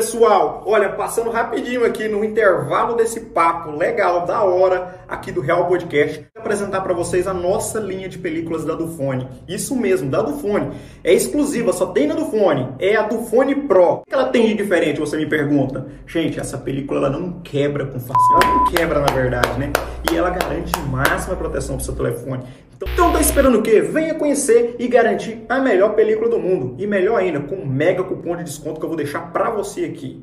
Pessoal, olha, passando rapidinho aqui no intervalo desse papo legal, da hora, aqui do Real Podcast, vou apresentar para vocês a nossa linha de películas da Dufone. Isso mesmo, da Dufone. É exclusiva, só tem na Dufone. É a Dufone Pro. O que ela tem de diferente, você me pergunta? Gente, essa película ela não quebra com facilidade. Ela não quebra, na verdade, né? E ela garante máxima proteção pro seu telefone. Então tá esperando o quê? Venha conhecer e garantir a melhor película do mundo. E melhor ainda, com um mega cupom de desconto que eu vou deixar para você aqui. Oi,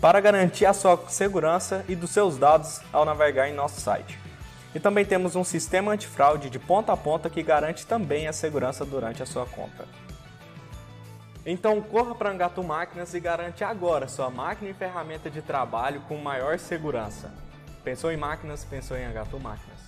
para garantir a sua segurança e dos seus dados ao navegar em nosso site. E também temos um sistema antifraude de ponta a ponta que garante também a segurança durante a sua compra. Então corra para Angatu Máquinas e garante agora sua máquina e ferramenta de trabalho com maior segurança. Pensou em máquinas? Pensou em Angatu Máquinas.